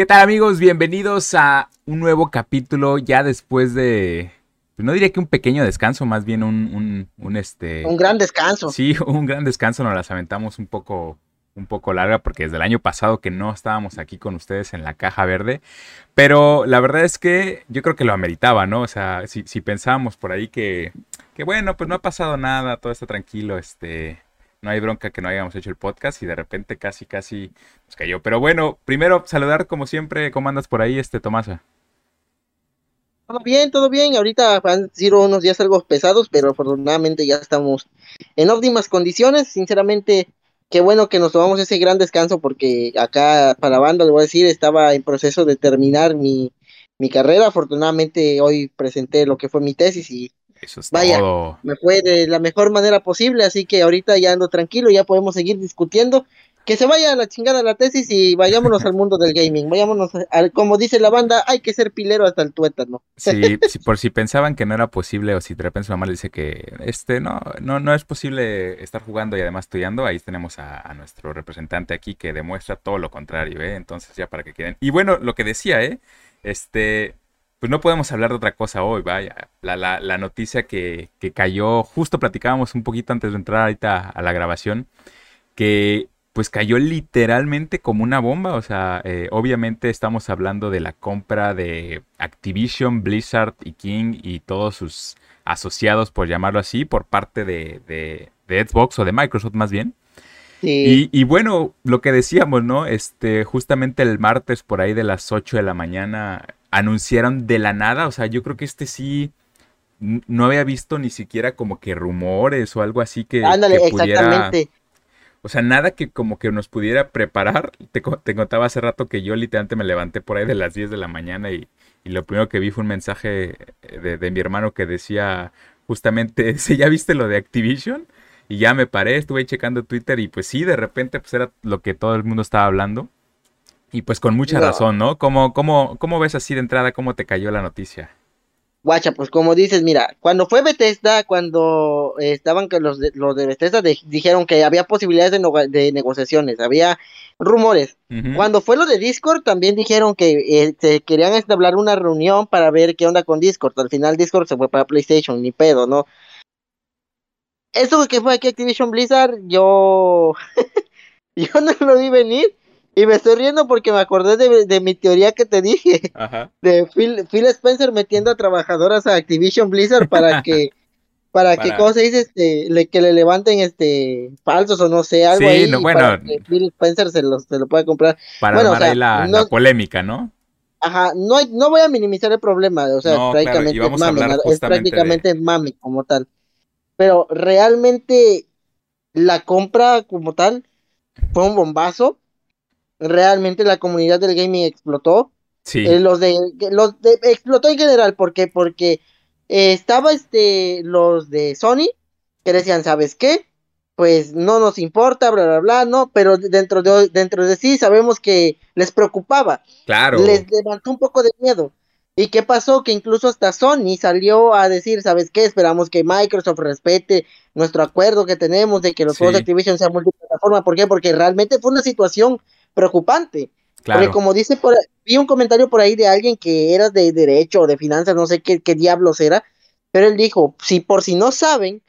¿Qué tal amigos? Bienvenidos a un nuevo capítulo ya después de... Pues no diría que un pequeño descanso, más bien un, un, este... Un gran descanso. Sí, un gran descanso, nos las aventamos un poco, un poco larga porque desde el año pasado que no estábamos aquí con ustedes en la caja verde, pero la verdad es que yo creo que lo ameritaba, ¿no? O sea, si, si pensábamos por ahí que, que bueno, pues no ha pasado nada, todo está tranquilo, este no hay bronca que no hayamos hecho el podcast y de repente casi, casi nos cayó. Pero bueno, primero saludar como siempre, ¿cómo andas por ahí, este Tomasa? Todo bien, todo bien. Ahorita han sido unos días algo pesados, pero afortunadamente ya estamos en óptimas condiciones. Sinceramente, qué bueno que nos tomamos ese gran descanso porque acá para banda, le voy a decir, estaba en proceso de terminar mi, mi carrera. Afortunadamente hoy presenté lo que fue mi tesis y eso es Vaya, todo. me fue de la mejor manera posible, así que ahorita ya ando tranquilo, ya podemos seguir discutiendo. Que se vaya a la chingada la tesis y vayámonos al mundo del gaming. Vayámonos, al, como dice la banda, hay que ser pilero hasta el tuétano. Sí, si, por si pensaban que no era posible o si de repente su mamá le dice que este no, no, no es posible estar jugando y además estudiando, ahí tenemos a, a nuestro representante aquí que demuestra todo lo contrario, ¿eh? Entonces ya para que queden. Y bueno, lo que decía, ¿eh? Este, pues no podemos hablar de otra cosa hoy, vaya. La, la, la noticia que, que, cayó, justo platicábamos un poquito antes de entrar ahorita a la grabación, que pues cayó literalmente como una bomba. O sea, eh, obviamente estamos hablando de la compra de Activision, Blizzard y King y todos sus asociados, por llamarlo así, por parte de, de, de Xbox o de Microsoft más bien. Sí. Y, y, bueno, lo que decíamos, ¿no? Este, justamente el martes por ahí de las 8 de la mañana anunciaron de la nada, o sea, yo creo que este sí no había visto ni siquiera como que rumores o algo así que, Ándale, que pudiera, exactamente. o sea, nada que como que nos pudiera preparar. Te, te, contaba hace rato que yo literalmente me levanté por ahí de las 10 de la mañana y, y lo primero que vi fue un mensaje de, de, mi hermano que decía justamente, ¿sí ya viste lo de Activision? Y ya me paré, estuve checando Twitter y pues sí, de repente pues era lo que todo el mundo estaba hablando. Y pues con mucha No. razón, ¿no? ¿Cómo, cómo, ¿Cómo ves así de entrada cómo te cayó la noticia? Guacha, pues como dices, mira, cuando fue Bethesda, cuando eh, estaban que los de, los de Bethesda de- dijeron que había posibilidades de, no- de negociaciones, había rumores. Cuando fue lo de Discord, también dijeron que eh, se querían establecer una reunión para ver qué onda con Discord. Al final Discord se fue para PlayStation, ni pedo, ¿no? Eso que fue aquí Activision Blizzard, yo, yo no lo vi venir y me estoy riendo porque me acordé de, de mi teoría que te dije Ajá. de Phil, Phil Spencer metiendo a trabajadoras a Activision Blizzard para que para, que Para- cómo se dice este le, que le levanten este falsos o no sé algo Sí, ahí no, bueno. para que Phil Spencer se, los, se lo pueda comprar Para Bueno, o sea, ahí la, no- la polémica, ¿no? ajá no hay, no voy a minimizar el problema o sea No, claro, y prácticamente es mami es de- prácticamente mami como tal pero realmente la compra como tal fue un bombazo realmente la comunidad del gaming explotó. Sí. Eh, los de los de explotó en general porque porque eh, estaba este los de Sony que decían sabes qué pues no nos importa bla bla bla no pero dentro de dentro de sí sabemos que les preocupaba. Claro. les levantó un poco de miedo. Y qué pasó que incluso hasta Sony salió a decir sabes qué esperamos que Microsoft respete nuestro acuerdo que tenemos de que los Sí. juegos de Activision sean multiplataforma ¿por qué? porque realmente fue una situación preocupante Claro. porque como dice por vi un comentario por ahí de alguien que era de derecho o de finanzas, no sé qué, qué diablos era, pero él dijo, si por si no saben,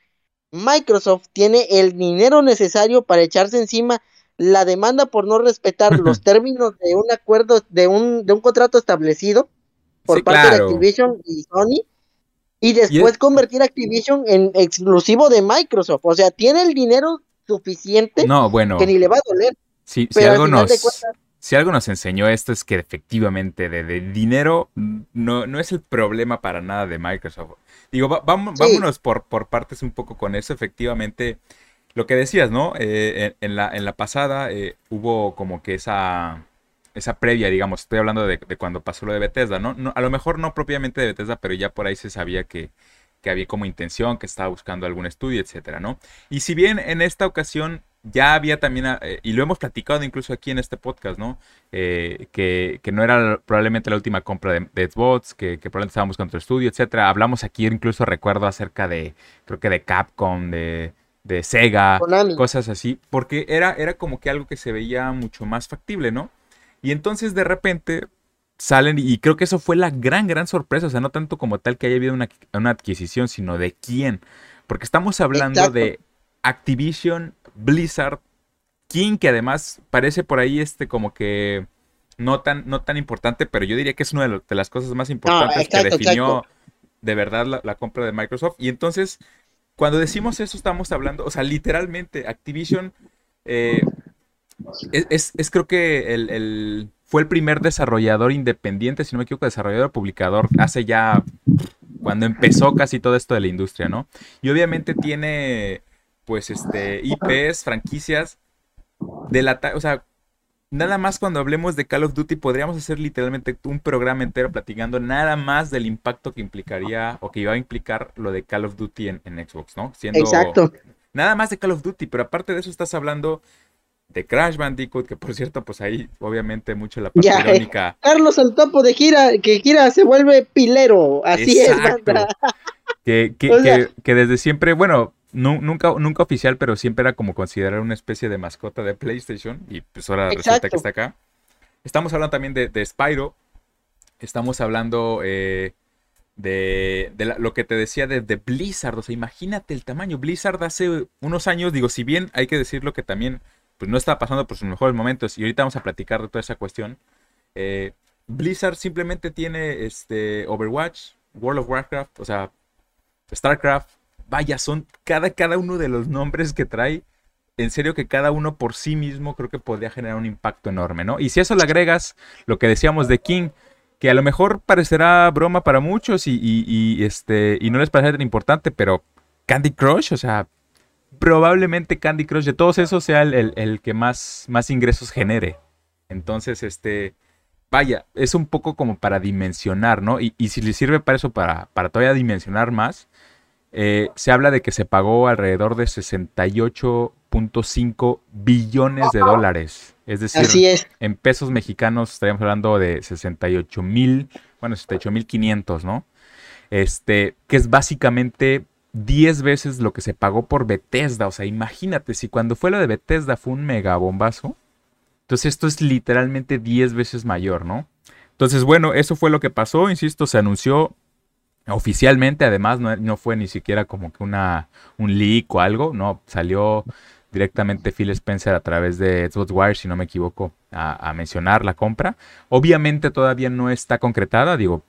Microsoft tiene el dinero necesario para echarse encima la demanda por no respetar los términos de un acuerdo, de un, de un contrato establecido por Sí, parte claro. de Activision y Sony, y después es- convertir Activision en exclusivo de Microsoft. O sea, tiene el dinero suficiente No, bueno. que ni le va a doler. Si, algo nos, cuentas- si algo nos enseñó esto es que efectivamente de, de dinero no, no es el problema para nada de Microsoft. Digo, va- Sí. vámonos por, por partes un poco con eso. Efectivamente, lo que decías, ¿no? Eh, en, en la, en la pasada eh, hubo como que esa, esa previa, digamos, estoy hablando de, de cuando pasó lo de Bethesda, ¿no? ¿no? A lo mejor no propiamente de Bethesda, pero ya por ahí se sabía que, que había como intención, que estaba buscando algún estudio, etcétera, ¿no? Y si bien en esta ocasión ya había también, eh, y lo hemos platicado incluso aquí en este podcast, ¿no? Eh, que, que, no era probablemente la última compra de, de Xbox, que, que, probablemente estábamos con otro estudio, etcétera. Hablamos aquí, incluso recuerdo acerca de, creo que de Capcom, de, de Sega, Konami. cosas así, porque era, era como que algo que se veía mucho más factible, ¿no? Y entonces de repente salen, y creo que eso fue la gran, gran sorpresa, o sea, no tanto como tal que haya habido una, adquisición, sino de quién. Porque estamos hablando de Activision, Blizzard, King, que además parece por ahí este como que no tan, no tan importante, pero yo diría que es una de, las cosas más importantes que definió de verdad la, compra de Microsoft. Y entonces, cuando decimos eso, estamos hablando, o sea, literalmente, Activision eh, es, creo que el, fue el primer desarrollador independiente, si no me equivoco, desarrollador publicador, hace ya cuando empezó casi todo esto de la industria, ¿no? Y obviamente tiene, pues, este, IPs, franquicias de la, o sea, nada más cuando hablemos de Call of Duty podríamos hacer literalmente un programa entero platicando nada más del impacto que implicaría o que iba a implicar lo de Call of Duty en, Xbox, ¿no? Siendo Exacto. Nada más de Call of Duty, pero aparte de eso estás hablando de Crash Bandicoot, que por cierto, pues ahí obviamente mucho la parte irónica. Carlos el topo de gira, que gira se vuelve pilero, así es, Que, que, que, desde siempre, bueno, nunca, nunca oficial, pero siempre era como considerar una especie de mascota de PlayStation. Y pues ahora resulta que está acá. Estamos hablando también de, de Spyro. Estamos hablando eh, de, lo que te decía de, de, Blizzard. O sea, imagínate el tamaño. Blizzard hace unos años, digo, si bien hay que decirlo que también pues no estaba pasando por sus mejores momentos. Y ahorita vamos a platicar de toda esa cuestión. Eh, Blizzard simplemente tiene este Overwatch, World of Warcraft, o sea, StarCraft, vaya, son cada, cada uno de los nombres que trae. En serio que cada uno por sí mismo creo que podría generar un impacto enorme, ¿no? Y si eso le agregas lo que decíamos de King, que a lo mejor parecerá broma para muchos y, este, y no les parece tan importante, pero Candy Crush, o sea, probablemente Candy Crush de todos esos sea el, que más, más ingresos genere. Entonces, este, vaya, es un poco como para dimensionar, ¿no? Y, si le sirve para eso, para, para todavía dimensionar más, eh, se habla de que se pagó alrededor de 68.5 billones de dólares. Es decir, en pesos mexicanos estaríamos hablando de 68 mil, bueno, 68 mil 500, ¿no? Este, que es básicamente 10 veces lo que se pagó por Bethesda. O sea, imagínate, si cuando fue lo de Bethesda fue un mega bombazo, entonces esto es literalmente 10 veces mayor, ¿no? Entonces, bueno, eso fue lo que pasó, insisto, se anunció oficialmente, además no, fue ni siquiera como que una, un leak o algo, no, salió directamente Phil Spencer a través de Xbox Wire, si no me equivoco, a, mencionar la compra. Obviamente todavía no está concretada, digo,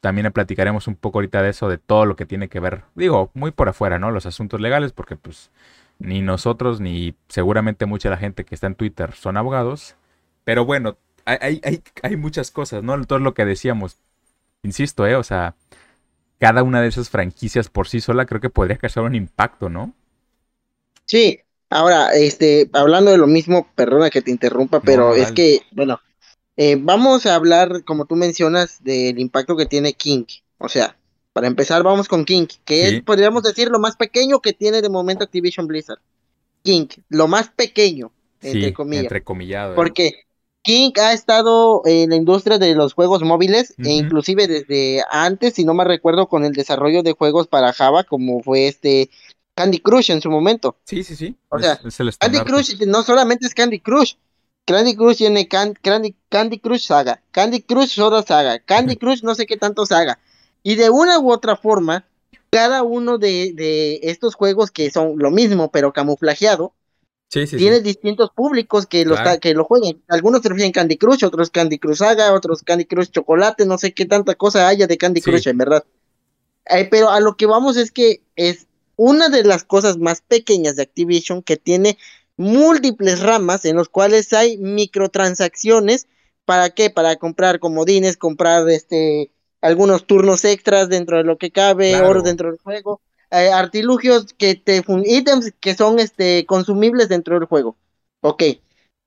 también platicaremos un poco ahorita de eso, de todo lo que tiene que ver, digo, muy por afuera, ¿no? Los asuntos legales, porque pues ni nosotros, ni seguramente mucha la gente que está en Twitter son abogados. Pero bueno, hay, hay, hay muchas cosas, ¿no? Todo lo que decíamos. Insisto, ¿eh? O sea, cada una de esas franquicias por sí sola creo que podría causar un impacto, ¿no? Sí, ahora, este, hablando de lo mismo, perdona que te interrumpa, pero es que, bueno, eh, vamos a hablar, como tú mencionas, del impacto que tiene King. O sea, para empezar, vamos con King, que es, podríamos decir, lo más pequeño que tiene de momento Activision Blizzard. King, lo más pequeño, entre comillas. Entre comillado. ¿eh? Porque King ha estado en la industria de los juegos móviles, e inclusive desde antes, si no me recuerdo, con el desarrollo de juegos para Java, como fue este Candy Crush en su momento. Sí, sí, sí. O sea, Candy Crush no solamente es Candy Crush. Candy Crush tiene Candy, Candy Crush Saga, Candy Crush Soda Saga, Candy Crush no sé qué tanto saga. Y de una u otra forma, cada uno de, de estos juegos que son lo mismo, pero camuflajeado, Tienes distintos públicos que, los, que lo juegan. Algunos se refieren Candy Crush, otros Candy Crush Saga, otros Candy Crush Chocolate, no sé qué tanta cosa haya de Candy Crush, en verdad. Eh, pero a lo que vamos es que es una de las cosas más pequeñas de Activision que tiene múltiples ramas en los cuales hay microtransacciones. ¿Para qué? Para comprar comodines, comprar este algunos turnos extras dentro de lo que cabe, oro dentro del juego. Eh, artilugios que te ítems que son este consumibles dentro del juego. Ok.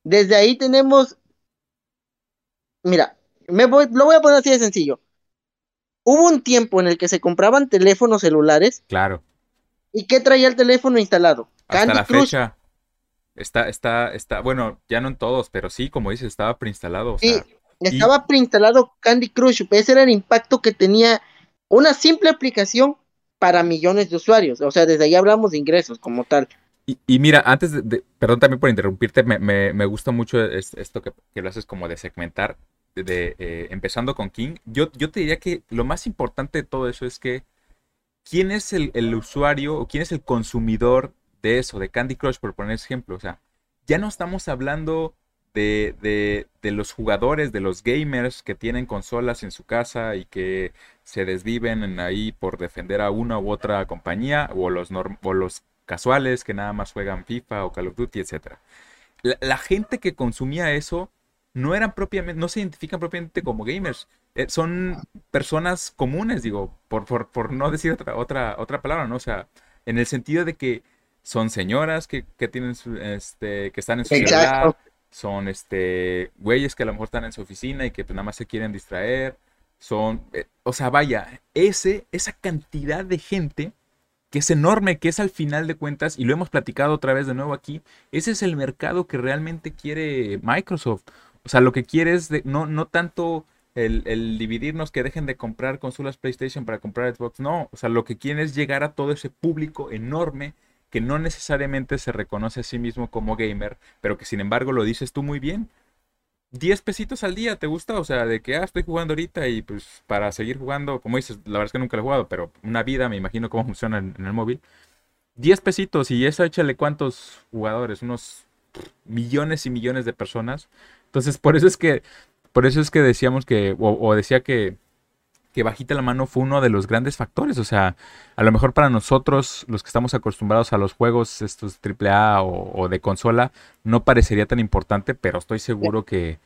Desde ahí tenemos. Mira, me voy, lo voy a poner así de sencillo. Hubo un tiempo en el que se compraban teléfonos celulares. Claro. ¿Y qué traía el teléfono instalado? Hasta Candy la Fecha. Está, está, está, bueno, ya no en todos, pero sí, como dices, estaba preinstalado. sí, estaba preinstalado Candy Crush. Ese era el impacto que tenía una simple aplicación para millones de usuarios. O sea, desde ahí hablamos de ingresos como tal. Y, mira, antes de, perdón también por interrumpirte, me, me, gusta mucho esto que, lo haces como de segmentar, de, eh, empezando con King. Yo, yo te diría que lo más importante de todo eso es que quién es el, el usuario o quién es el consumidor de eso, de Candy Crush, por poner ejemplo. O sea, ya no estamos hablando de, de, de, los jugadores, de los gamers que tienen consolas en su casa y que se desviven ahí por defender a una u otra compañía, o los, o los casuales que nada más juegan FIFA o Call of Duty, etc. La, gente que consumía eso no eran propiamente, no se identifican propiamente como gamers. Eh, son personas comunes, digo, por, por, no decir otra, otra, otra palabra, ¿no? O sea, en el sentido de que son señoras que, tienen este, que están en su ciudad, son este güeyes que a lo mejor están en su oficina y que pues, nada más se quieren distraer. Son, eh, o sea, vaya, ese, esa cantidad de gente que es enorme, que es al final de cuentas, y lo hemos platicado otra vez de nuevo aquí, ese es el mercado que realmente quiere Microsoft. O sea, lo que quiere es de, no, no tanto el, el, dividirnos que dejen de comprar consolas PlayStation para comprar Xbox, no. O sea, lo que quiere es llegar a todo ese público enorme que no necesariamente se reconoce a sí mismo como gamer, pero que sin embargo lo dices tú muy bien. 10 pesitos al día, ¿te gusta? O sea, de que, ah, estoy jugando ahorita y pues para seguir jugando, como dices, la verdad es que nunca lo he jugado, pero una vida, me imagino cómo funciona en, el móvil. 10 pesitos y eso échale cuántos jugadores, unos millones y millones de personas. Entonces, por eso es que, por eso es que decíamos que, o decía que que bajita la mano fue uno de los grandes factores. O sea, a lo mejor para nosotros, los que estamos acostumbrados a los juegos estos AAA o, o de consola, no parecería tan importante, pero estoy seguro que,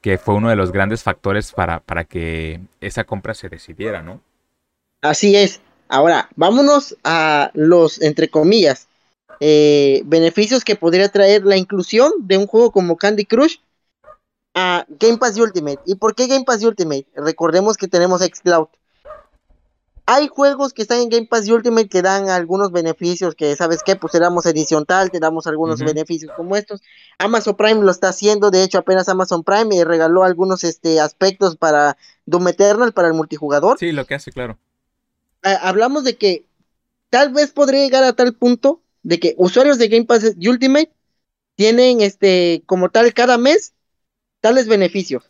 que fue uno de los grandes factores para, para que esa compra se decidiera, ¿no? Así es. Ahora, vámonos a los, entre comillas, eh, beneficios que podría traer la inclusión de un juego como Candy Crush a Game Pass Ultimate. ¿Y por qué Game Pass Ultimate? Recordemos que tenemos Xcloud. Hay juegos que están en Game Pass Ultimate que dan algunos beneficios que, ¿sabes qué? Pues te damos edición tal, te damos algunos beneficios como estos. Amazon Prime lo está haciendo, de hecho apenas Amazon Prime regaló algunos este, aspectos para Doom Eternal, para el multijugador. Sí, lo que hace, claro. Hablamos de que tal vez podría llegar a tal punto de que usuarios de Game Pass Ultimate tienen este como tal cada mes tales beneficios,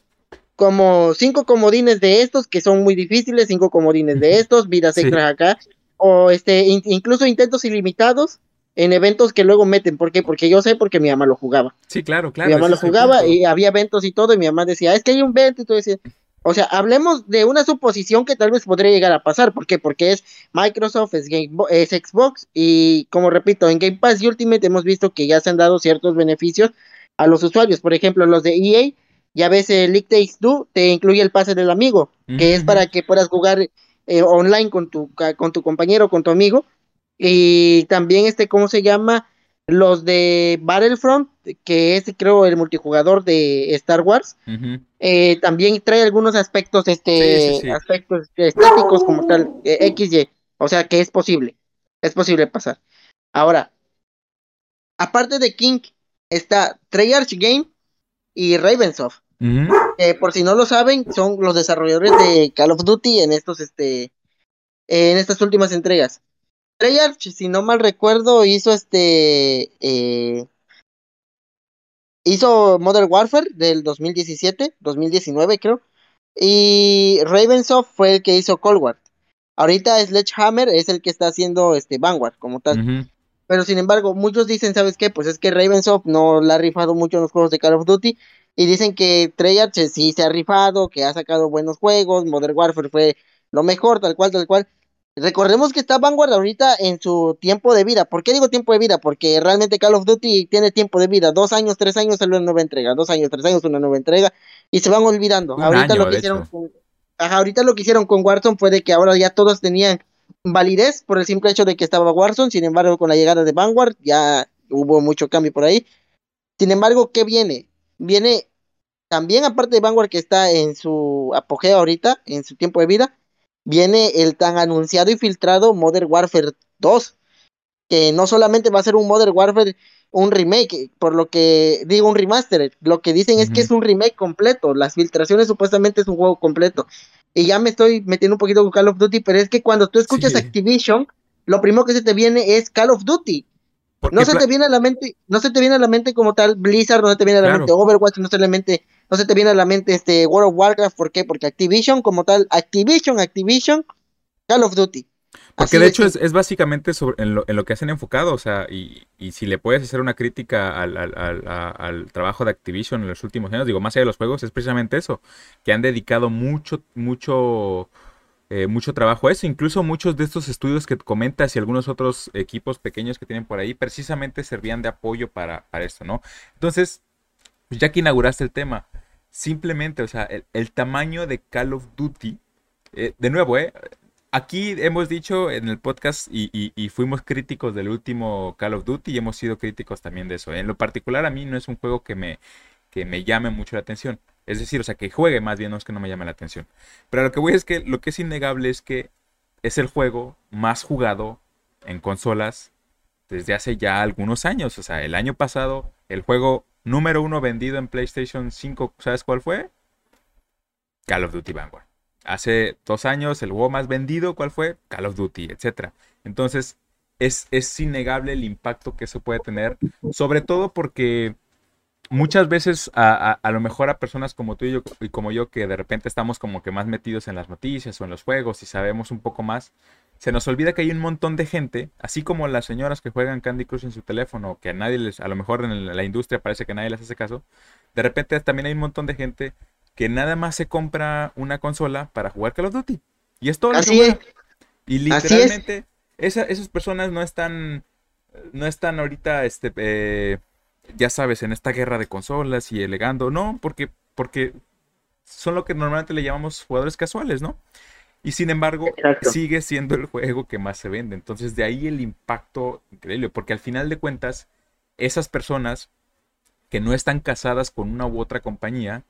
como cinco comodines de estos que son muy difíciles, cinco comodines de estos, vidas extras acá, o este, incluso intentos ilimitados en eventos que luego meten. ¿Por qué? Porque yo sé porque mi mamá lo jugaba. Sí, claro, claro. Mi mamá lo jugaba y había eventos y todo, y mi mamá decía, es que hay un evento, y todo decía, o sea, hablemos de una suposición que tal vez podría llegar a pasar. ¿Por qué? Porque es Microsoft, es, Game, es Xbox y como repito, en Game Pass y Ultimate hemos visto que ya se han dado ciertos beneficios a los usuarios. Por ejemplo, los de EA ya ves, el League Takes Two te incluye el pase del amigo, que es para que puedas jugar eh, online con tu, con tu compañero, con tu amigo. Y también este, ¿cómo se llama? Los de Battlefront, que es creo el multijugador de Star Wars, eh, también trae algunos aspectos, este, aspectos estéticos como tal, eh, XY, o sea que es posible, es posible pasar. Ahora, aparte de King, está Treyarch Game y Ravensoft por si no lo saben, son los desarrolladores de Call of Duty en estos, este, en estas últimas entregas. Treyarch, si no mal recuerdo, hizo este, eh, hizo Modern Warfare del 2017, 2019 creo, y Ravensoft fue el que hizo Cold War. Ahorita Sledgehammer es el que está haciendo este Vanguard como tal. Pero sin embargo, muchos dicen, ¿sabes qué? Pues es que Ravensoft no la ha rifado mucho en los juegos de Call of Duty y dicen que Treyarch sí se ha rifado, que ha sacado buenos juegos, Modern Warfare fue lo mejor, tal cual, tal cual. Recordemos que está Vanguard ahorita en su tiempo de vida. ¿Por qué digo tiempo de vida? Porque realmente Call of Duty tiene tiempo de vida. Dos años, tres años sale una nueva entrega. Dos años, tres años una nueva entrega. Y se van olvidando. ahorita lo que hicieron con, ahorita lo que hicieron con Warzone fue de que ahora ya todos tenían validez por el simple hecho de que estaba Warzone. Sin embargo, con la llegada de Vanguard ya hubo mucho cambio por ahí. Sin embargo, ¿qué viene? Viene también aparte de Vanguard que está en su apogeo ahorita, en su tiempo de vida, viene el tan anunciado y filtrado Modern Warfare 2, que no solamente va a ser un Modern Warfare, un remake, por lo que digo un remaster, lo que dicen es que es un remake completo, las filtraciones supuestamente es un juego completo. Y ya me estoy metiendo un poquito con Call of Duty, pero es que cuando tú escuchas Activision, lo primero que se te viene es Call of Duty. No se te viene a la mente, no se te viene a la mente como tal Blizzard, no se te viene a la mente Overwatch, no se, te mente, no se te viene a la mente este World of Warcraft, ¿por qué? Porque Activision como tal, Activision, Activision, Call of Duty. Porque de hecho es, básicamente sobre, en, lo, en, lo, que hacen enfocado, o sea, y, y, si le puedes hacer una crítica al, al, al, al, trabajo de Activision en los últimos años, digo, más allá de los juegos, es precisamente eso, que han dedicado mucho, mucho eh, mucho trabajo eso. Incluso muchos de estos estudios que comentas y algunos otros equipos pequeños que tienen por ahí precisamente servían de apoyo para, para esto, ¿no? Entonces, pues ya que inauguraste el tema, simplemente, o sea, el, tamaño de Call of Duty, eh, de nuevo, ¿eh? Aquí hemos dicho en el podcast y, y, fuimos críticos del último Call of Duty y hemos sido críticos también de eso. En lo particular a mí no es un juego que me, que me llame mucho la atención. Es decir, o sea, que juegue más bien, no es que no me llame la atención. Pero lo que voy es que lo que es innegable es que es el juego más jugado en consolas desde hace ya algunos años. O sea, el año pasado, el juego número uno vendido en PlayStation 5, ¿sabes cuál fue? Call of Duty Vanguard. Hace dos años, el juego más vendido, ¿cuál fue? Call of Duty, etc. Entonces, es, es innegable el impacto que eso puede tener, sobre todo porque muchas veces a, lo mejor a personas como tú y, yo, y como yo que de repente estamos como que más metidos en las noticias o en los juegos y sabemos un poco más, se nos olvida que hay un montón de gente, así como las señoras que juegan Candy Crush en su teléfono, que a nadie les, a lo mejor en la industria parece que nadie les hace caso, de repente también hay un montón de gente que nada más se compra una consola para jugar Call of Duty. Y es todo Así es. Y literalmente esas personas no están, no están ahorita, este, eh, ya sabes, en esta guerra de consolas y elegando, no, porque, porque son lo que normalmente le llamamos jugadores casuales, ¿no? Y sin embargo, sigue siendo el juego que más se vende. Entonces, de ahí el impacto increíble, porque al final de cuentas, esas personas que no están casadas con una u otra compañía,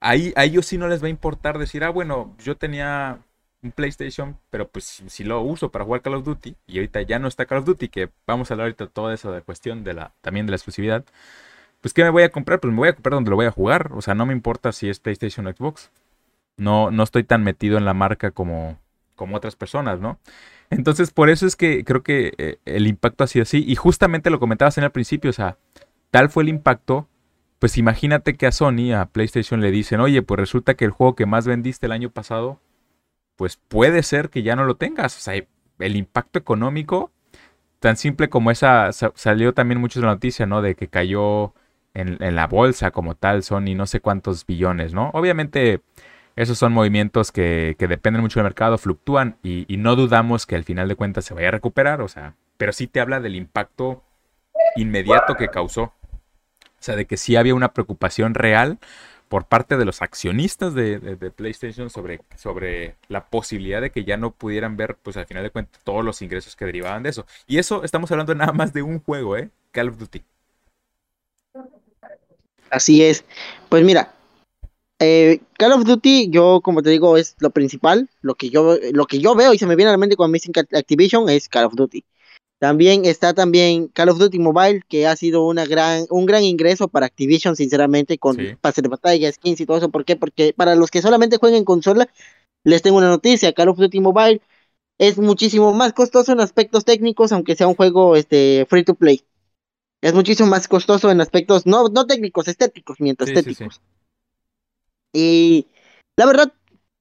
ahí, a ellos sí no les va a importar decir, ah, bueno, yo tenía un PlayStation, pero pues si, lo uso para jugar Call of Duty, y ahorita ya no está Call of Duty, que vamos a hablar ahorita todo eso de cuestión de la, también de la exclusividad, pues ¿qué me voy a comprar? Pues me voy a comprar donde lo voy a jugar, o sea, no me importa si es PlayStation o Xbox. No, no estoy tan metido en la marca como, como otras personas, ¿no? Entonces, por eso es que creo que eh, el impacto ha sido así, y justamente lo comentabas en el principio, o sea, tal fue el impacto pues imagínate que a Sony, a PlayStation le dicen, oye, pues resulta que el juego que más vendiste el año pasado pues puede ser que ya no lo tengas. O sea, el impacto económico, tan simple como esa, salió también mucho de la noticia, ¿no? De que cayó en, la bolsa como tal, son y no sé cuántos billones, ¿no? Obviamente esos son movimientos que, dependen mucho del mercado, fluctúan y, y, no dudamos que al final de cuentas se vaya a recuperar, o sea, pero sí te habla del impacto inmediato que causó. O sea, de que sí había una preocupación real por parte de los accionistas de, PlayStation sobre, sobre la posibilidad de que ya no pudieran ver, pues al final de cuentas, todos los ingresos que derivaban de eso. Y eso estamos hablando nada más de un juego, ¿eh? Call of Duty. Así es. Pues mira, eh, Call of Duty, yo como te digo, es lo principal. Lo que yo, lo que yo veo y se me viene a la mente cuando me dicen Activision es Call of Duty. También está también Call of Duty Mobile, que ha sido una gran, un gran ingreso para Activision, sinceramente, con pases de batalla, skins y todo eso. ¿Por qué? Porque para los que solamente jueguen en consola, les tengo una noticia. Call of Duty Mobile es muchísimo más costoso en aspectos técnicos, aunque sea un juego este, free to play. Es muchísimo más costoso en aspectos, no, no técnicos, estéticos, mientras estéticos. y la verdad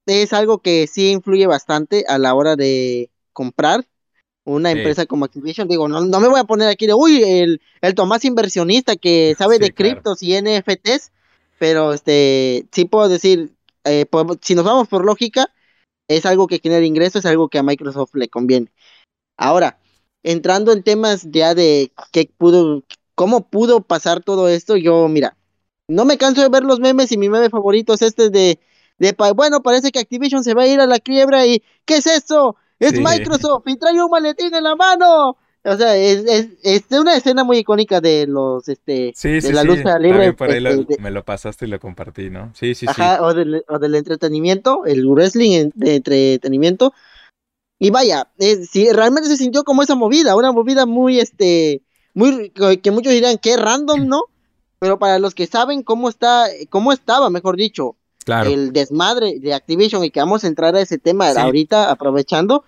es algo que sí influye bastante a la hora de comprar una empresa como Activision, digo, no, no me voy a poner aquí de, uy, el, el Tomás inversionista que sabe de criptos y NFTs, pero este, sí puedo decir, eh, si nos vamos por lógica, es algo que genera ingresos, es algo que a Microsoft le conviene. Ahora, entrando en temas ya de qué pudo, cómo pudo pasar todo esto, yo, mira, no me canso de ver los memes y mi meme favorito es este de, de bueno, parece que Activision se va a ir a la quiebra y, ¿qué es eso? Es Microsoft y trae un maletín en la mano. O sea, es, es, es, una escena muy icónica de los, este, de la lucha libre. Por ahí este, me lo pasaste y lo compartí, ¿no? Sí, sí, sí. O del, o del entretenimiento, el wrestling de entretenimiento. Y vaya, si realmente se sintió como esa movida, una movida muy, este, muy, que muchos dirán que random, ¿no? Pero para los que saben cómo está, cómo estaba, mejor dicho, el desmadre de Activision y que vamos a entrar a ese tema ahorita aprovechando,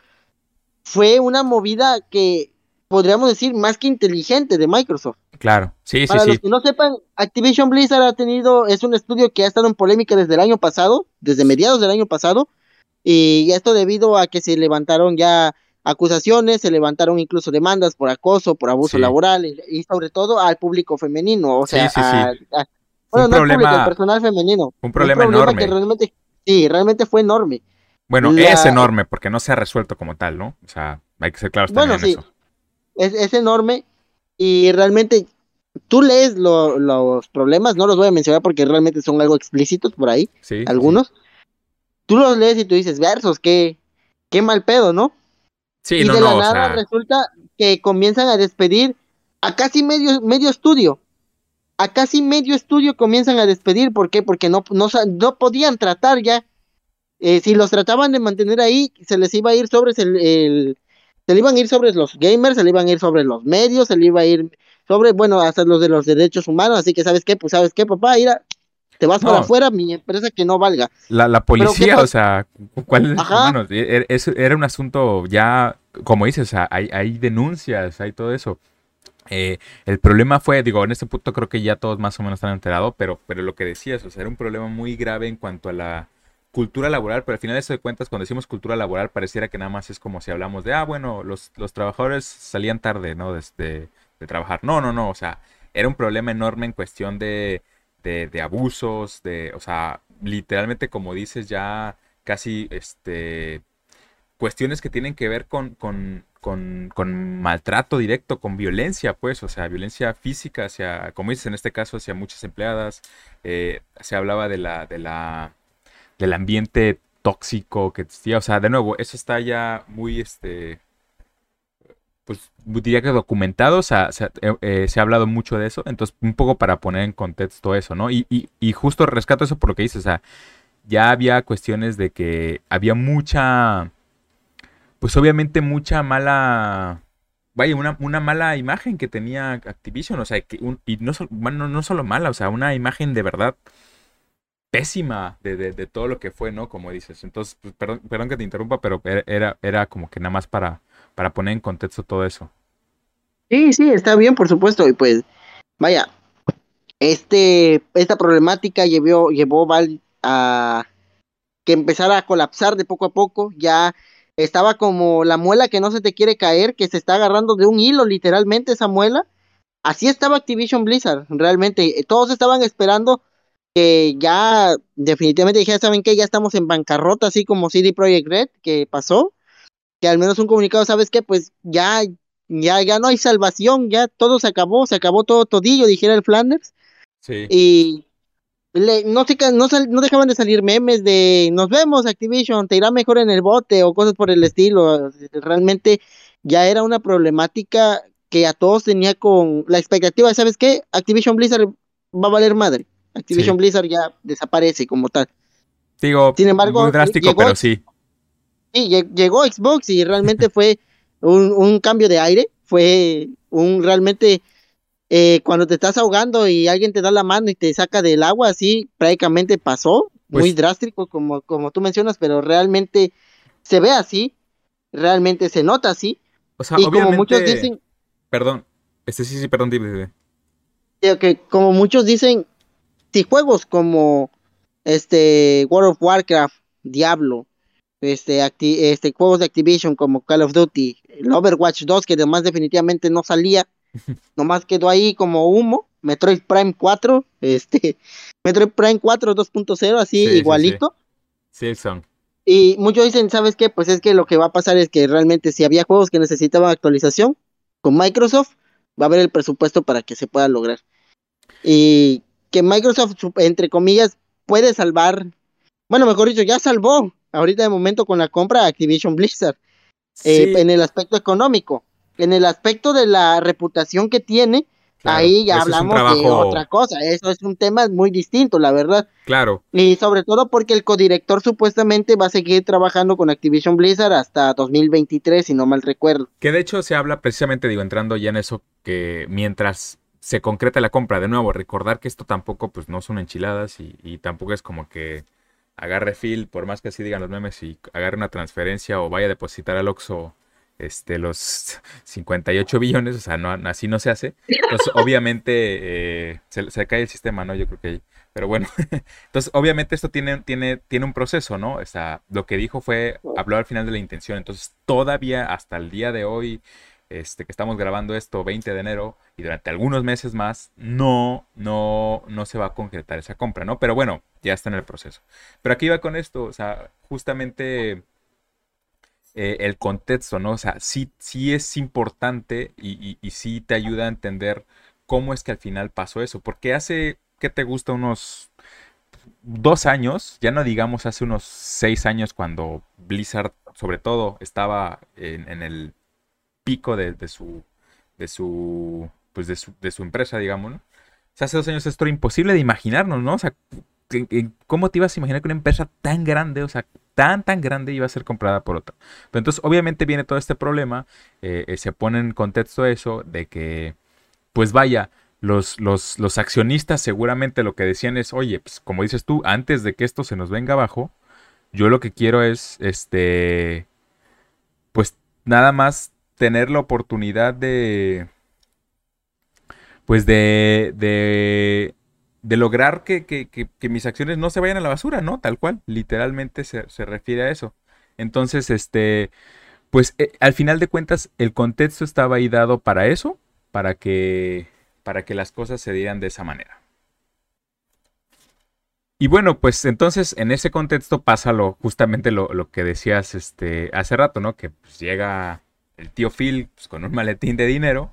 fue una movida que podríamos decir, más que inteligente de Microsoft. Claro, sí, Para sí, los sí. que no sepan, Activision Blizzard ha tenido, es un estudio que ha estado en polémica desde el año pasado, desde mediados del año pasado, y esto debido a que se levantaron ya acusaciones, se levantaron incluso demandas por acoso, por abuso Sí. laboral, y, y sobre todo al público femenino, o sea, sí, a- a- bueno, un no al problema- público, al personal femenino. un problema que enorme. realmente, sí, realmente fue enorme. Bueno, La- es enorme porque no se ha resuelto como tal, ¿no? O sea, hay que ser claros Bueno, también en sí. eso. es, es enorme y realmente tú lees lo- los problemas, no los voy a mencionar porque realmente son algo explícitos por ahí, Sí, sí, algunos. Tú los lees y tú dices, versos, qué, qué mal pedo, ¿no? Sí, y no, de no, la o nada sea, resulta que comienzan a despedir a casi medio, medio estudio. A casi medio estudio comienzan a despedir. ¿Por qué? Porque no, no, no podían tratar ya. Eh, si los trataban de mantener ahí, se les iba a ir sobre el, el- se le iban a ir sobre los gamers, se le iban a ir sobre los medios, se le iba a ir sobre, bueno, hasta los de los derechos humanos. Así que, ¿sabes qué? Pues, ¿sabes qué, papá? Mira, te vas para afuera, mi empresa que no valga. la, la ¿qué policía, o sea, ¿cuál es? Ajá. E- e- eso era un asunto ya, como dices, o sea, hay, hay denuncias, hay todo eso. Eh, el problema fue, digo, en este punto creo que ya todos más o menos están enterados, pero, pero lo que decías, o sea, era un problema muy grave en cuanto a la cultura laboral, pero al final de eso de cuentas, cuando decimos cultura laboral, pareciera que nada más es como si hablamos de, ah, bueno, los, los trabajadores salían tarde, ¿no? Desde de trabajar. No, no, no, o sea, era un problema enorme en cuestión de, de, abusos, de, o sea, literalmente como dices, ya casi, este, cuestiones que tienen que ver con, con, con, maltrato directo, con violencia, pues, o sea, violencia física hacia, como dices en este caso, hacia muchas empleadas. Eh, se hablaba de la, de la, del ambiente tóxico que existía. O sea, de nuevo, eso está ya muy, este, pues diría que documentado, o sea, se, eh, eh, se ha hablado mucho de eso, entonces un poco para poner en contexto eso, ¿no? Y, y, y justo rescato eso por lo que dices, o sea, ya había cuestiones de que había mucha, pues obviamente mucha mala, vaya, una, una mala imagen que tenía Activision, o sea, que un- y no, bueno, no solo mala, o sea, una imagen de verdad pésima de, de, de todo lo que fue, ¿no? Como dices. Entonces, pues, perdón, perdón que te interrumpa, pero era- era, como que nada más para, para poner en contexto todo eso. Sí, sí, está bien, por supuesto. Y pues, vaya, este, esta problemática llevó, llevó Val a que empezara a colapsar de poco a poco. Ya estaba como la muela que no se te quiere caer, que se está agarrando de un hilo, literalmente, esa muela. Así estaba Activision Blizzard, realmente. Todos estaban esperando que ya definitivamente dijera, ¿saben qué? Ya estamos en bancarrota, así como CD Projekt Red, que pasó. Que al menos un comunicado, ¿sabes qué? Pues ya ya, ya no hay salvación, ya todo se acabó, se acabó todo todillo, dijera el Flanders. Sí. Y le- no, se, no, sal- no dejaban de salir memes de nos vemos Activision, te irá mejor en el bote o cosas por el estilo. Realmente ya era una problemática que a todos tenía con la expectativa de, ¿sabes qué? Activision Blizzard va a valer madre. Activision Sí. Blizzard ya desaparece como tal. Digo, Sin embargo, muy drástico, llegó- pero sí. Sí, lle- llegó Xbox y realmente fue un, un cambio de aire, fue un realmente eh, cuando te estás ahogando y alguien te da la mano y te saca del agua, así prácticamente pasó, muy Pues- drástico como, como tú mencionas, pero realmente se ve así, realmente se nota así, O sea, y como obviamente. muchos dicen, Perdón. Este sí, sí, perdón, dime, que como muchos dicen, juegos como este World of Warcraft, Diablo, este, acti- este juegos de Activision como Call of Duty, el Overwatch 2 que además definitivamente no salía, nomás quedó ahí como humo, Metroid Prime 4, este Metroid Prime 4 2.0 así Sí, sí, igualito. Sí, son. Y muchos dicen, ¿sabes qué? Pues es que lo que va a pasar es que realmente si había juegos que necesitaban actualización con Microsoft, va a haber el presupuesto para que se pueda lograr. Y que Microsoft, entre comillas, puede salvar, bueno, mejor dicho, ya salvó ahorita de momento con la compra de Activision Blizzard, eh, en el aspecto económico. En el aspecto de la reputación que tiene, claro, ahí ya hablamos de otra cosa. Eso es un tema muy distinto, la verdad. Claro, Y sobre todo porque el codirector supuestamente va a seguir trabajando con Activision Blizzard hasta 2023, si no mal recuerdo. Que de hecho se habla precisamente, digo, entrando ya en eso, que mientras se concreta la compra, de nuevo, recordar que esto tampoco, pues no son enchiladas y, y tampoco es como que agarre Phil, por más que así digan los memes, y agarre una transferencia o vaya a depositar al Oxxo este, los 58 billones, o sea, no, así no se hace. Entonces, obviamente, eh, se, cae el sistema, ¿no? Yo creo que Pero bueno, entonces, obviamente esto tiene, tiene, tiene un proceso, ¿no? O sea, lo que dijo fue, habló al final de la intención. Entonces, todavía hasta el día de hoy, este, que estamos grabando esto 20 de enero y durante algunos meses más, no, no, no se va a concretar esa compra, ¿no? Pero bueno, ya está en el proceso. Pero aquí va con esto, o sea, justamente eh, el contexto, ¿no? O sea, sí, sí es importante y, y, sí te ayuda a entender cómo es que al final pasó eso. Porque hace, ¿qué te gusta? Unos dos años, ya no digamos hace unos seis años cuando Blizzard, sobre todo, estaba en, el pico de, su, de su, pues de su, de su empresa, digamos, ¿no? O sea, hace dos años esto era imposible de imaginarnos, ¿no? O sea, ¿cómo te ibas a imaginar que una empresa tan grande, o sea, tan, tan grande iba a ser comprada por otra. Pero entonces, obviamente viene todo este problema, eh, eh, se pone en contexto eso de que, pues vaya, los, los, los, accionistas seguramente lo que decían es, oye, pues como dices tú, antes de que esto se nos venga abajo, yo lo que quiero es, este, pues nada más tener la oportunidad de, pues de, de de lograr que, mis acciones no se vayan a la basura, ¿no? Tal cual, literalmente se, refiere a eso. Entonces, este, pues eh, al final de cuentas, el contexto estaba ahí dado para eso, para que, para que las cosas se dieran de esa manera. Y bueno, pues entonces en ese contexto pasa lo, justamente lo, que decías este, hace rato, ¿no? Que pues, llega el tío Phil pues, con un maletín de dinero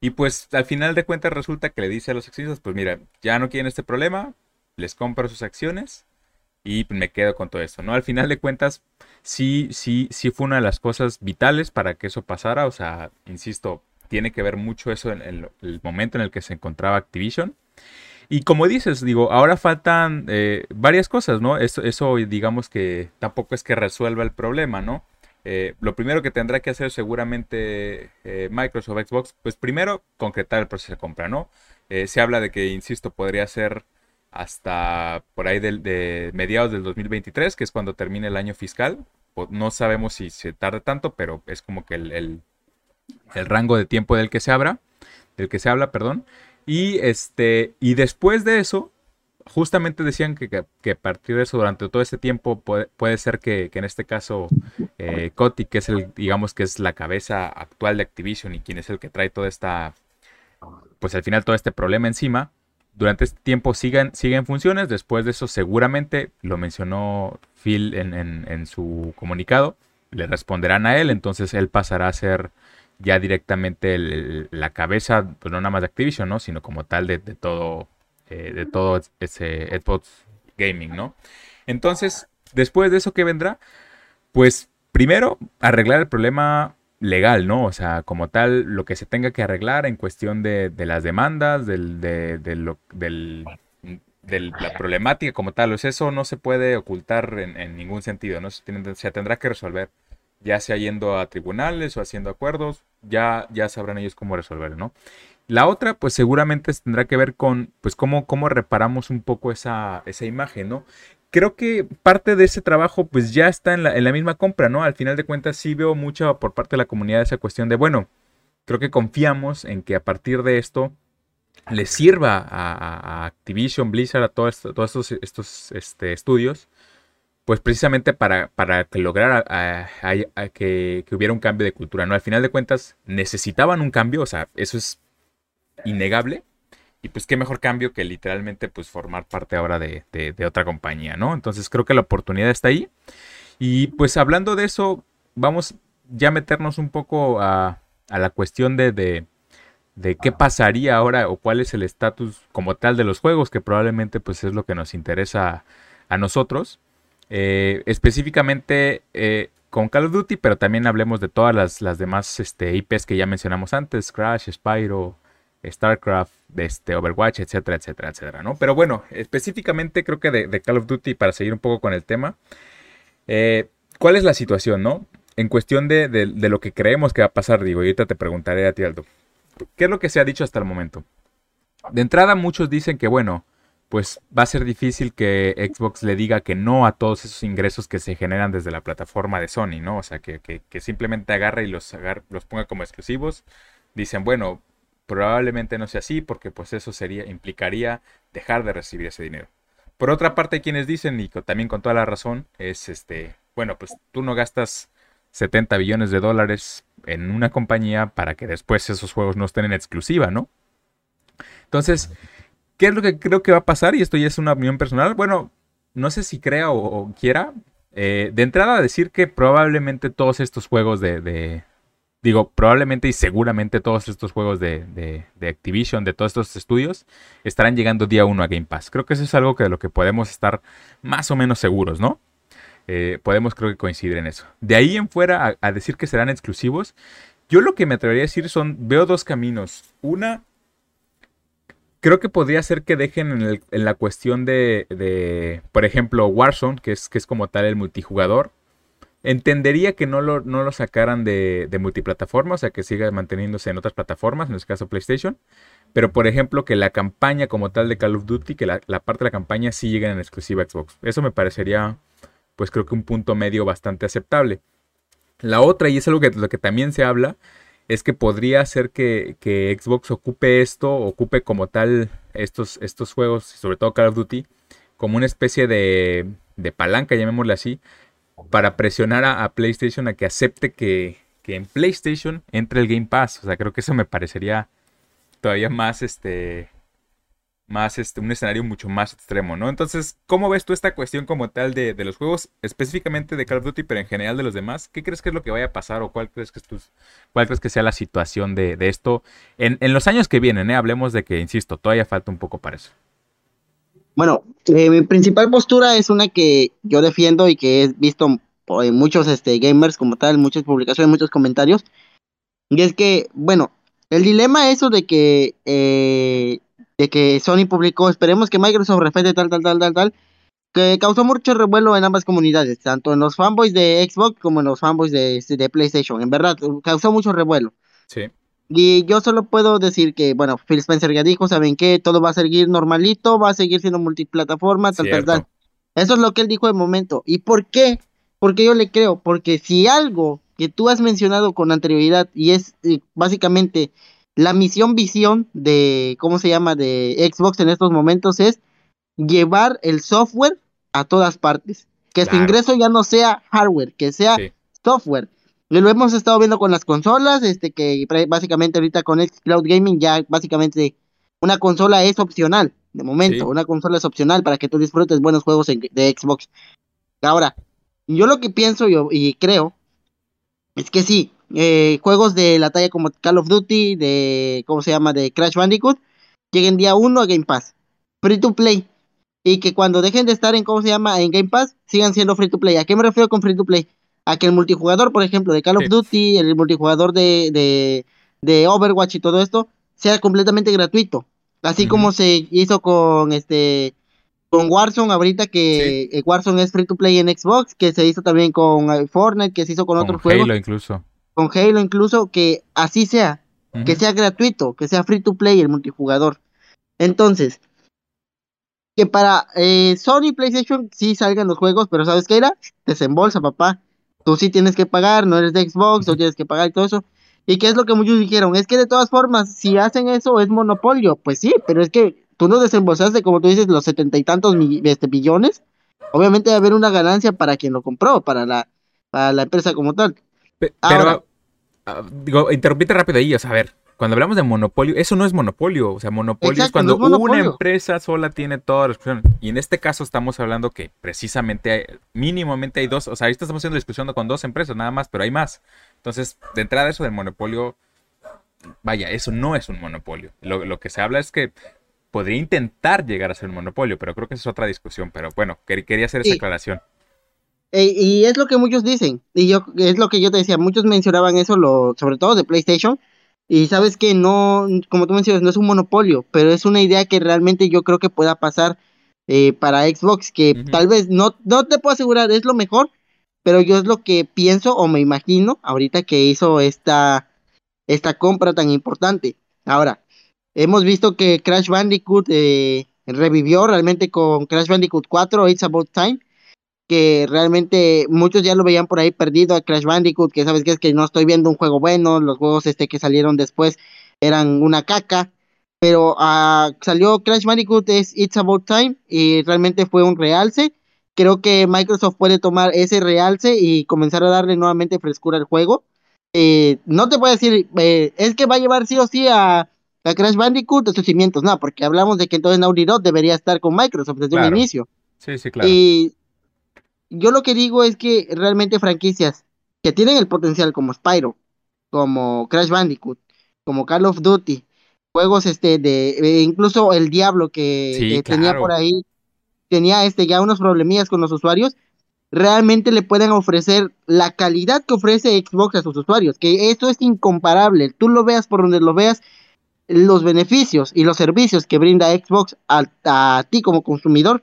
y pues al final de cuentas resulta que le dice a los accionistas, pues mira, ya no quieren este problema, les compro sus acciones y me quedo con todo esto, ¿no? Al final de cuentas, sí, sí, sí fue una de las cosas vitales para que eso pasara, o sea, insisto, tiene que ver mucho eso en, el momento en el que se encontraba Activision. Y como dices, digo, ahora faltan eh, varias cosas, ¿no? Eso, eso digamos que tampoco es que resuelva el problema, ¿no? Eh, lo primero que tendrá que hacer seguramente eh, Microsoft Xbox, pues primero concretar el proceso de compra, ¿no? Eh, se habla de que, insisto, podría ser hasta por ahí de, mediados del 2023, que es cuando termine el año fiscal. No sabemos si se tarda tanto, pero es como que el, el, rango de tiempo del que se habla, del que se habla, perdón. Y este, y después de eso, justamente decían que, a partir de eso, durante todo este tiempo, puede, ser que, en este caso, eh, que es el, digamos que es la cabeza actual de Activision y quien es el que trae toda esta, pues al final todo este problema encima, durante este tiempo siguen funciones, después de eso seguramente, lo mencionó Phil en, su comunicado, le responderán a él, entonces él pasará a ser ya directamente la cabeza, pues no nada más de Activision, ¿no? sino como tal de todo eh, de todo ese Xbox Gaming, ¿no? Entonces, después de eso, ¿qué vendrá? Pues primero, arreglar el problema legal, ¿no? O sea, como tal, lo que se tenga que arreglar en cuestión de, las demandas, del, de, la problemática como tal. O eso no se puede ocultar en, ningún sentido, ¿no? Se, tendrá que resolver, ya sea yendo a tribunales o haciendo acuerdos, ya, ya sabrán ellos cómo resolverlo, ¿no? La otra, pues seguramente tendrá que ver con, pues, cómo, cómo reparamos un poco esa, esa imagen, ¿no? Creo que parte de ese trabajo, pues, ya está en la, en la misma compra, ¿no? Al final de cuentas, sí veo mucho por parte de la comunidad esa cuestión de, bueno, creo que confiamos en que a partir de esto le sirva a, Activision, Blizzard, a todos, todos estos, estos este, estudios, pues precisamente para, para que lograra que, que, hubiera un cambio de cultura, ¿no? Al final de cuentas necesitaban un cambio, o sea, eso es innegable. Y pues qué mejor cambio que literalmente pues formar parte ahora de, otra compañía, ¿no? Entonces creo que la oportunidad está ahí. Y pues hablando de eso, vamos ya a meternos un poco a, la cuestión de, de, qué pasaría ahora o cuál es el estatus como tal de los juegos, que probablemente pues es lo que nos interesa a nosotros. Eh, específicamente eh, con Call of Duty, pero también hablemos de todas las, las demás este, IPs que ya mencionamos antes, Crash, Spyro, StarCraft, este, Overwatch, etcétera, etcétera, etcétera, ¿no? Pero bueno, específicamente creo que de, Call of Duty, para seguir un poco con el tema, eh, ¿cuál es la situación, no? En cuestión de, lo que creemos que va a pasar, digo, y ahorita te preguntaré a ti, Aldo. ¿Qué es lo que se ha dicho hasta el momento? De entrada, muchos dicen que, bueno, pues va a ser difícil que Xbox le diga que no a todos esos ingresos que se generan desde la plataforma de Sony, ¿no? O sea, que, simplemente agarre y los, los ponga como exclusivos. Dicen, bueno, probablemente no sea así porque pues eso sería, implicaría dejar de recibir ese dinero. Por otra parte, quienes dicen, y también con toda la razón, es este, bueno, pues tú no gastas 70 billones de dólares en una compañía para que después esos juegos no estén en exclusiva, ¿no? Entonces, ¿qué es lo que creo que va a pasar? Y esto ya es una opinión personal. Bueno, no sé si crea o, quiera. Eh, de entrada, decir que probablemente todos estos juegos de, digo, probablemente y seguramente todos estos juegos de, de, Activision, de todos estos estudios, estarán llegando día uno a Game Pass. Creo que eso es algo que de lo que podemos estar más o menos seguros, ¿no? Eh, podemos creo que coincidir en eso. De ahí en fuera a, decir que serán exclusivos, yo lo que me atrevería a decir son, veo dos caminos. Una, creo que podría ser que dejen en, la cuestión de, de, por ejemplo, Warzone, que es, que es como tal el multijugador. Entendería que no lo, no lo sacaran de, de, multiplataforma, o sea, que siga manteniéndose en otras plataformas, en este caso PlayStation. Pero, por ejemplo, que la campaña como tal de Call of Duty, que la, la parte de la campaña sí llegue en exclusiva Xbox. Eso me parecería pues creo que un punto medio bastante aceptable. La otra, y es algo que, lo que también se habla, es que podría ser que, Xbox ocupe esto, ocupe como tal estos, estos juegos, sobre todo Call of Duty, como una especie de, de palanca, llamémosle así, para presionar a, PlayStation a que acepte que, que, en PlayStation entre el Game Pass. O sea, creo que eso me parecería todavía más este más este, un escenario mucho más extremo, ¿no? Entonces, ¿cómo ves tú esta cuestión como tal de, los juegos, específicamente de Call of Duty, pero en general de los demás? ¿Qué crees que es lo que vaya a pasar o cuál crees que, es cuál crees que sea la situación de, esto en, los años que vienen? ¿eh? Hablemos de que, insisto, todavía falta un poco para eso. Bueno, eh, mi principal postura es una que yo defiendo y que he visto por muchos este, gamers como tal, muchas publicaciones, muchos comentarios, y es que, bueno, el dilema eso de que eh, de que Sony publicó, esperemos que Microsoft respete tal, tal, tal, tal, tal, que causó mucho revuelo en ambas comunidades, tanto en los fanboys de Xbox como en los fanboys de, de PlayStation. En verdad, causó mucho revuelo. Sí. Y yo solo puedo decir que, bueno, Phil Spencer ya dijo, ¿saben qué? Todo va a seguir normalito, va a seguir siendo multiplataforma, tal, tal, tal. Eso es lo que él dijo de momento. ¿Y por qué? Porque yo le creo, porque si algo que tú has mencionado con anterioridad y es básicamente la misión visión de, ¿cómo se llama?, de Xbox en estos momentos es llevar el software a todas partes. Que su ingreso ya no sea hardware, que sea software. Lo hemos estado viendo con las consolas, este que básicamente ahorita con Cloud Gaming ya básicamente una consola es opcional, de momento, una consola es opcional para que tú disfrutes buenos juegos de Xbox. Ahora, yo lo que pienso yo, y creo es que sí, eh, juegos de la talla como Call of Duty, de, ¿cómo se llama? De Crash Bandicoot, lleguen día 1 a Game Pass. Free to play. Y que cuando dejen de estar en, ¿cómo se llama? En Game Pass, sigan siendo free to play. ¿A qué me refiero con free to play? A que el multijugador, por ejemplo, de Call of Duty, el multijugador de, de, de, Overwatch y todo esto, sea completamente gratuito. Así como se hizo con este con Warzone ahorita que eh, Warzone es free to play en Xbox, que se hizo también con eh, Fortnite, que se hizo con, otros juegos. Halo incluso con Halo incluso, que así sea, que sea gratuito, que sea free to play el multijugador. Entonces, que para eh, Sony PlayStation sí salgan los juegos, pero ¿sabes qué era? Desembolsa, papá. Tú sí tienes que pagar, no eres de Xbox, no tienes que pagar y todo eso. ¿Y qué es lo que muchos dijeron? Es que de todas formas, si hacen eso es monopolio. Pues sí, pero es que tú no desembolsaste, como tú dices, los setenta y tantos este, billones. Obviamente debe haber una ganancia para quien lo compró, para la, para la empresa como tal pero, ah, digo, interrumpite rápido ahí, o sea, a ver, cuando hablamos de monopolio, eso no es monopolio, o sea, monopolio es cuando una empresa sola tiene todas las discusión. Y en este caso estamos hablando que precisamente mínimamente hay dos, o sea, ahorita estamos haciendo discusión con dos empresas nada más, pero hay más. Entonces, de entrada eso del monopolio, vaya, eso no es un monopolio. Lo, que se habla es que podría intentar llegar a ser un monopolio, pero creo que esa es otra discusión. Pero bueno, quería hacer esa aclaración. Eh, y es lo que muchos dicen, y yo es lo que yo te decía, muchos mencionaban eso, lo, sobre todo de PlayStation, y sabes que no, como tú mencionas, no es un monopolio, pero es una idea que realmente yo creo que pueda pasar eh, para Xbox, que tal vez no, no te puedo asegurar, es lo mejor, pero yo es lo que pienso o me imagino ahorita que hizo esta, esta compra tan importante. Ahora, hemos visto que Crash Bandicoot, eh, revivió realmente con Crash Bandicoot 4, It's About Time, que realmente muchos ya lo veían por ahí perdido a Crash Bandicoot, que sabes que es que no estoy viendo un juego bueno, los juegos este que salieron después eran una caca, pero uh, salió Crash Bandicoot es It's About Time y realmente fue un realce. Creo que Microsoft puede tomar ese realce y comenzar a darle nuevamente frescura al juego. Eh, no te puedo decir, eh, es que va a llevar sí o sí a, a Crash Bandicoot de sus cimientos, no, porque hablamos de que entonces Naughty Dog debería estar con Microsoft desde Claro. un inicio. Sí, sí, claro. Y yo lo que digo es que realmente franquicias que tienen el potencial como Spyro, como Crash Bandicoot, como Call of Duty, juegos este de eh, incluso el Diablo que Sí, tenía por ahí tenía este ya unos problemillas con los usuarios, realmente le pueden ofrecer la calidad que ofrece Xbox a sus usuarios, que esto es incomparable. Tú lo veas por donde lo veas, los beneficios y los servicios que brinda Xbox a, a ti como consumidor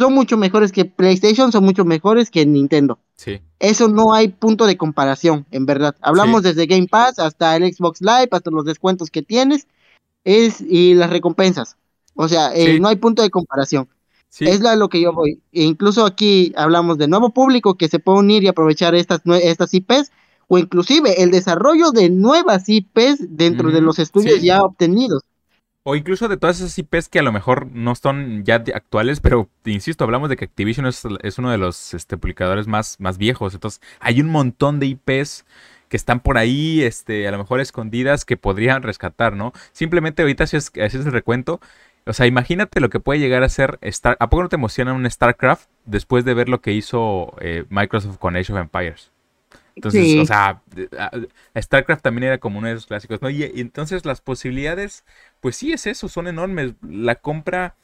son mucho mejores que PlayStation, son mucho mejores que Nintendo. Sí, Eso no hay punto de comparación, en verdad. Hablamos desde Game Pass hasta el Xbox Live, hasta los descuentos que tienes es y las recompensas. O sea, eh, Sí. no hay punto de comparación. sí. Es a lo que yo voy. E incluso aquí hablamos de nuevo público que se puede unir y aprovechar estas, estas IPs o inclusive el desarrollo de nuevas IPs dentro de los estudios sí. ya obtenidos. O incluso de todas esas IPs que a lo mejor no son ya actuales, pero insisto, hablamos de que Activision es, uno de los este, publicadores más, más viejos. Entonces, hay un montón de IPs que están por ahí, este, a lo mejor escondidas, que podrían rescatar, ¿no? Simplemente ahorita si es, el recuento. O sea, imagínate lo que puede llegar a ser Star. ¿A poco no te emociona un StarCraft después de ver lo que hizo eh, Microsoft con Age of Empires? Entonces, Sí. o sea, StarCraft también era como uno de esos clásicos, ¿no? Y, y entonces las posibilidades, pues sí es eso, son enormes. La compra,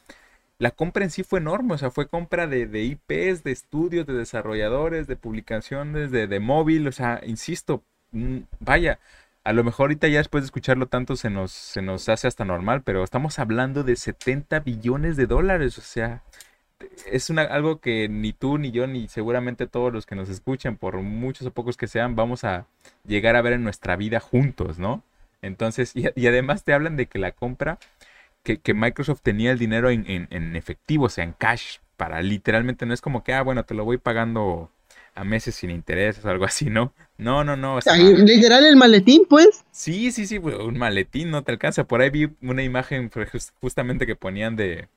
la compra en sí fue enorme, o sea, fue compra de, de IPs, de estudios, de desarrolladores, de publicaciones, de, de móvil, o sea, insisto, mm, vaya, a lo mejor ahorita ya después de escucharlo tanto se nos, se nos hace hasta normal, pero estamos hablando de 70 billones de dólares, o sea, es una, algo que ni tú, ni yo, ni seguramente todos los que nos escuchen, por muchos o pocos que sean, vamos a llegar a ver en nuestra vida juntos, ¿no? Entonces, y, y además te hablan de que la compra, que, que Microsoft tenía el dinero en, en- en efectivo, o sea, en cash, para literalmente, no es como que, ah, bueno, te lo voy pagando a meses sin intereses o algo así, ¿no? No, no, no, o sea, literal el maletín, pues. Sí, sí, sí, un maletín no te alcanza. Por ahí vi una imagen justamente que ponían de...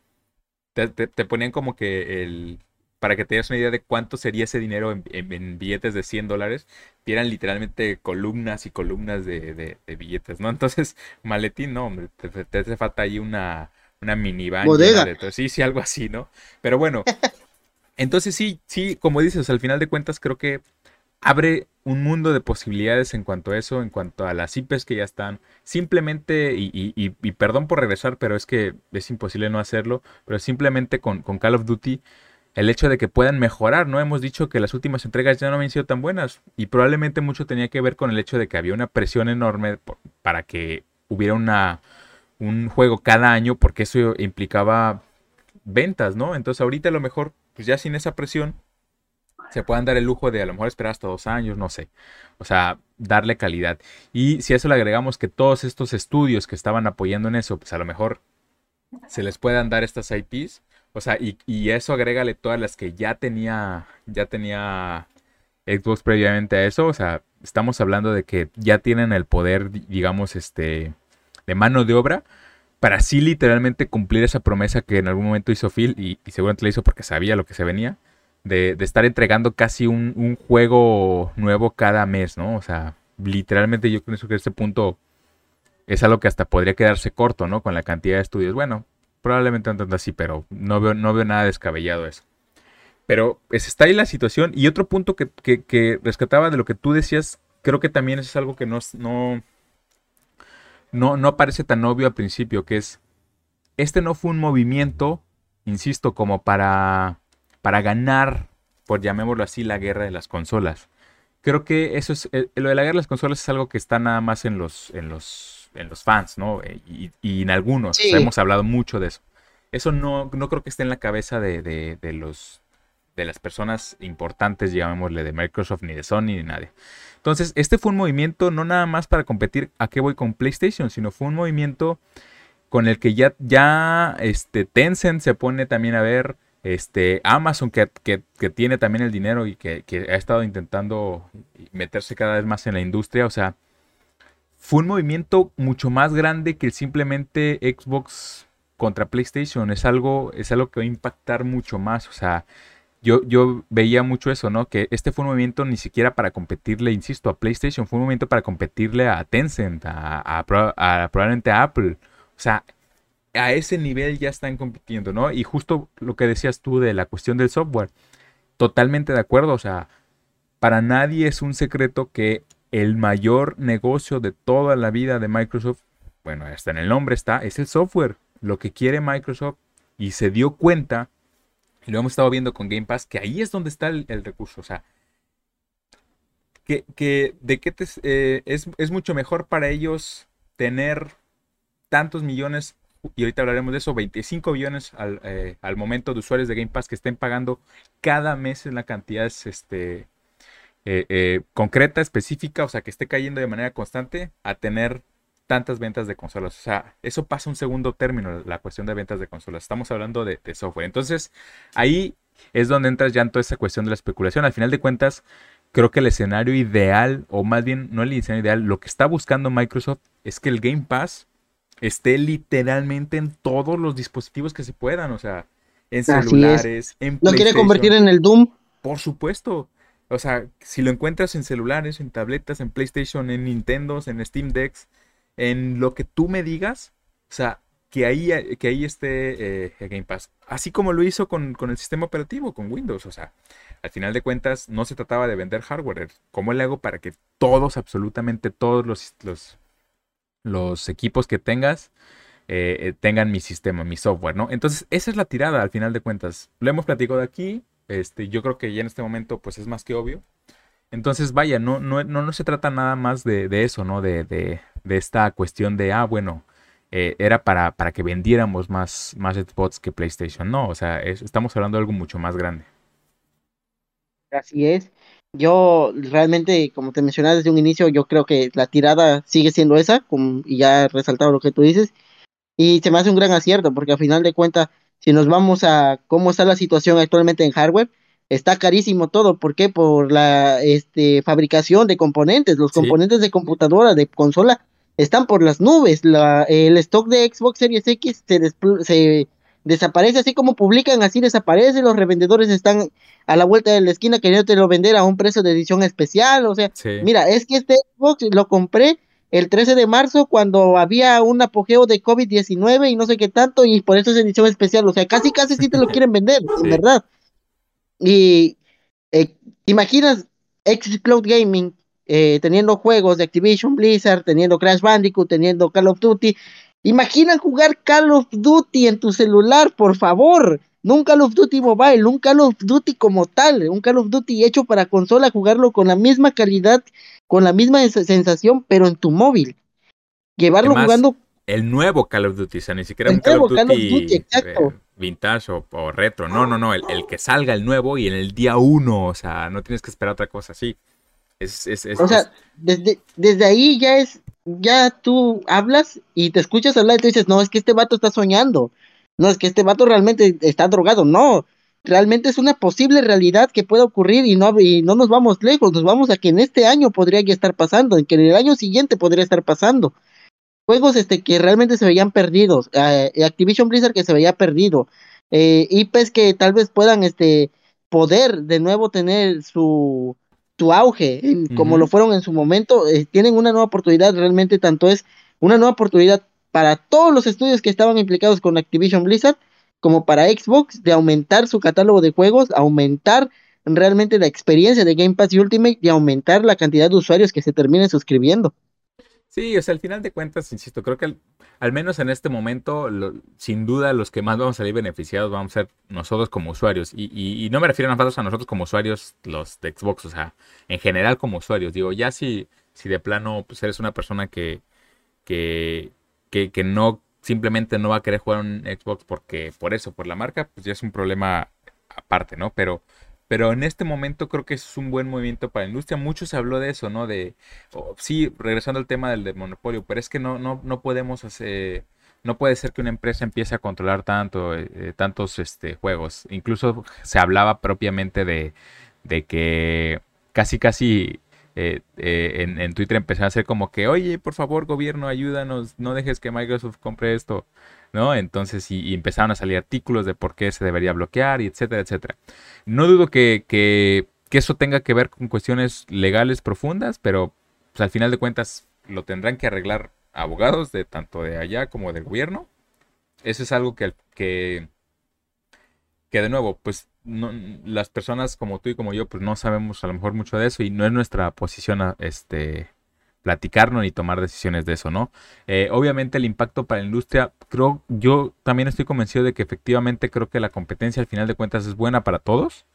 Te, te- te ponían como que el... Para que te des una idea de cuánto sería ese dinero en, en- en billetes de 100 dólares, eran literalmente columnas y columnas de, de- de billetes, ¿no? Entonces, maletín, no, hombre, te, te hace falta ahí una, una minivan Bodega. de. Sí, sí, algo así, ¿no? Pero bueno, entonces sí, sí, como dices, al final de cuentas creo que abre un mundo de posibilidades en cuanto a eso, en cuanto a las IPs que ya están. Simplemente, y, y- y- perdón por regresar, pero es que es imposible no hacerlo, pero simplemente con, Call of Duty, el hecho de que puedan mejorar, ¿no? Hemos dicho que las últimas entregas ya no habían sido tan buenas y probablemente mucho tenía que ver con el hecho de que había una presión enorme para que hubiera una, un juego cada año, porque eso implicaba ventas, ¿no? Entonces ahorita a lo mejor, pues ya sin esa presión, se puedan dar el lujo de a lo mejor esperar hasta dos años, no sé. O sea, darle calidad. Y si a eso le agregamos que todos estos estudios que estaban apoyando en eso, pues a lo mejor se les puedan dar estas IPs. O sea, y, y eso agrégale todas las que ya tenía, ya tenía Xbox previamente a eso. O sea, estamos hablando de que ya tienen el poder, di- digamos, este, de mano de obra para así literalmente cumplir esa promesa que en algún momento hizo Phil y, y seguramente la hizo porque sabía lo que se venía de, estar entregando casi un, juego nuevo cada mes, ¿no? O sea, literalmente yo pienso que este punto es algo que hasta podría quedarse corto, ¿no? Con la cantidad de estudios. Bueno, probablemente no tanto así, pero no veo, no veo nada descabellado eso. Pero pues, está ahí la situación. Y otro punto que, que- rescataba de lo que tú decías, creo que también es algo que no, no, no, no parece tan obvio al principio, que es, este no fue un movimiento, insisto, como para, para ganar, por llamémoslo así, la guerra de las consolas. Creo que eso es, eh, lo de la guerra de las consolas es algo que está nada más en los, en los, en los fans, ¿no? Eh, Y, y en algunos, Sí. hemos hablado mucho de eso. Eso no, no creo que esté en la cabeza de, de- de los de las personas importantes, llamémosle, de Microsoft, ni de Sony, ni de nadie. Entonces, este fue un movimiento no nada más para competir a qué voy con PlayStation, sino fue un movimiento con el que ya, ya este, Tencent se pone también a ver, este, Amazon que, tiene también el dinero y que, ha estado intentando meterse cada vez más en la industria, o sea, fue un movimiento mucho más grande que simplemente Xbox contra PlayStation, es algo, es algo que va a impactar mucho más, o sea, yo, yo veía mucho eso, ¿no? Que este fue un movimiento ni siquiera para competirle, insisto, a PlayStation, fue un movimiento para competirle a Tencent, a, a probablemente a Apple. O sea, a ese nivel ya están compitiendo, ¿no? Y justo lo que decías tú de la cuestión del software, totalmente de acuerdo, o sea, para nadie es un secreto que el mayor negocio de toda la vida de Microsoft, bueno, hasta en el nombre está, es el software, lo que quiere Microsoft y se dio cuenta, y lo hemos estado viendo con Game Pass, que ahí es donde está el, recurso, o sea, que, de qué te, eh, es, es mucho mejor para ellos tener tantos millones, y ahorita hablaremos de eso, 25 millones eh, al, momento de usuarios de Game Pass que estén pagando cada mes en la cantidad este, eh, eh, concreta, específica, o sea, que esté cayendo de manera constante a tener tantas ventas de consolas. O sea, eso pasa un segundo término, la cuestión de ventas de consolas. Estamos hablando de, de software. Entonces, ahí es donde entras ya en toda esa cuestión de la especulación. Al final de cuentas, creo que el escenario ideal, o más bien no el escenario ideal, lo que está buscando Microsoft es que el Game Pass esté literalmente en todos los dispositivos que se puedan, o sea, en celulares, en ¿Lo quiere convertir en el Doom? Por supuesto. O sea, si lo encuentras en celulares, en tabletas, en PlayStation, en Nintendo, en Steam Decks, en lo que tú me digas, o sea, que ahí, que ahí esté eh, Game Pass. Así como lo hizo con, con, el sistema operativo, con Windows. O sea, al final de cuentas no se trataba de vender hardware. ¿Cómo le hago para que todos, absolutamente todos los, los los equipos que tengas eh, eh, tengan mi sistema, mi software, ¿no? Entonces, esa es la tirada al final de cuentas. Lo hemos platicado aquí, este, yo creo que ya en este momento pues es más que obvio. Entonces, vaya, no, no, no, se trata nada más de, eso, ¿no? De, de, esta cuestión de, ah, bueno, eh, era para, para que vendiéramos más, más Xbox que PlayStation. No, o sea, estamos hablando de algo mucho más grande. Así es. Yo realmente, como te mencionaba desde un inicio, yo creo que la tirada sigue siendo esa, como, y ya he resaltado lo que tú dices, y se me hace un gran acierto, porque al final de cuentas, si nos vamos a cómo está la situación actualmente en hardware, está carísimo todo. ¿Por qué? Por la este, fabricación de componentes. Los componentes de computadora, de consola, están por las nubes. La, el stock de Xbox Series X se, se desaparece, así como publican, así desaparece, los revendedores están a la vuelta de la esquina queriendo vender a un precio de edición especial, o sea, mira, es que este Xbox lo compré el 13 de marzo cuando había un apogeo de COVID-19 y no sé qué tanto, y por eso es edición especial, o sea, casi casi sí te lo quieren vender, en verdad. Y eh, imaginas Cloud Gaming eh, teniendo juegos de Activision Blizzard, teniendo Crash Bandicoot, teniendo Call of Duty, Imagina jugar Call of Duty en tu celular, por favor. No un Call of Duty Mobile, un Call of Duty como tal, un Call of Duty hecho para consola, jugarlo con la misma calidad, con la misma sensación, pero en tu móvil. Llevarlo jugando. El nuevo Call of Duty, o sea, ni siquiera un Call of Duty, eh, vintage o, retro. No, no, no, el, que salga el nuevo y en el día uno, o sea, no tienes que esperar otra cosa así. Es, es, o sea, desde, desde ahí ya es ya tú hablas y te escuchas hablar y tú dices, no, es que este vato está soñando, no, es que este vato realmente está drogado, no, realmente es una posible realidad que puede ocurrir y no, y no nos vamos lejos, nos vamos a que en este año podría ya estar pasando, en que en el año siguiente podría estar pasando. Juegos este, que realmente se veían perdidos, eh, Activision Blizzard que se veía perdido, eh, IPs que tal vez puedan este, poder de nuevo tener su, tu auge, como lo fueron en su momento, eh, tienen una nueva oportunidad, realmente tanto es una nueva oportunidad para todos los estudios que estaban implicados con Activision Blizzard, como para Xbox, de aumentar su catálogo de juegos, aumentar realmente la experiencia de Game Pass y Ultimate y aumentar la cantidad de usuarios que se terminen suscribiendo. Sí, o sea, al final de cuentas, insisto, creo que al, menos en este momento, sin duda, los que más vamos a salir beneficiados vamos a ser nosotros como usuarios. Y, no me refiero a nosotros como usuarios, los de Xbox, o sea, en general como usuarios. Digo, ya si, si de plano pues eres una persona que, que, que, que no simplemente no va a querer jugar un Xbox porque por eso, por la marca, pues ya es un problema aparte, ¿no? Pero pero en este momento creo que es un buen movimiento para la industria. Mucho se habló de eso, ¿no? De, sí, regresando al tema del, monopolio, pero es que no, no, no podemos hacer, no puede ser que una empresa empiece a controlar tanto, eh, eh, tantos este, juegos. Incluso se hablaba propiamente de, de que casi casi eh, en, en, Twitter empezaron a hacer como que, oye, por favor, gobierno, ayúdanos, no dejes que Microsoft compre esto, ¿no? Entonces, y, empezaron a salir artículos de por qué se debería bloquear, y etcétera, etcétera. No dudo que, que, eso tenga que ver con cuestiones legales profundas, pero pues, al final de cuentas lo tendrán que arreglar abogados de tanto de allá como del gobierno. Eso es algo que, que, que de nuevo, pues las personas como tú y como yo, pues no sabemos a lo mejor mucho de eso y no es nuestra posición este, platicarnos ni tomar decisiones de eso, ¿no? Eh, obviamente el impacto para la industria, creo, yo también estoy convencido de que efectivamente creo que la competencia al final de cuentas es buena para todos,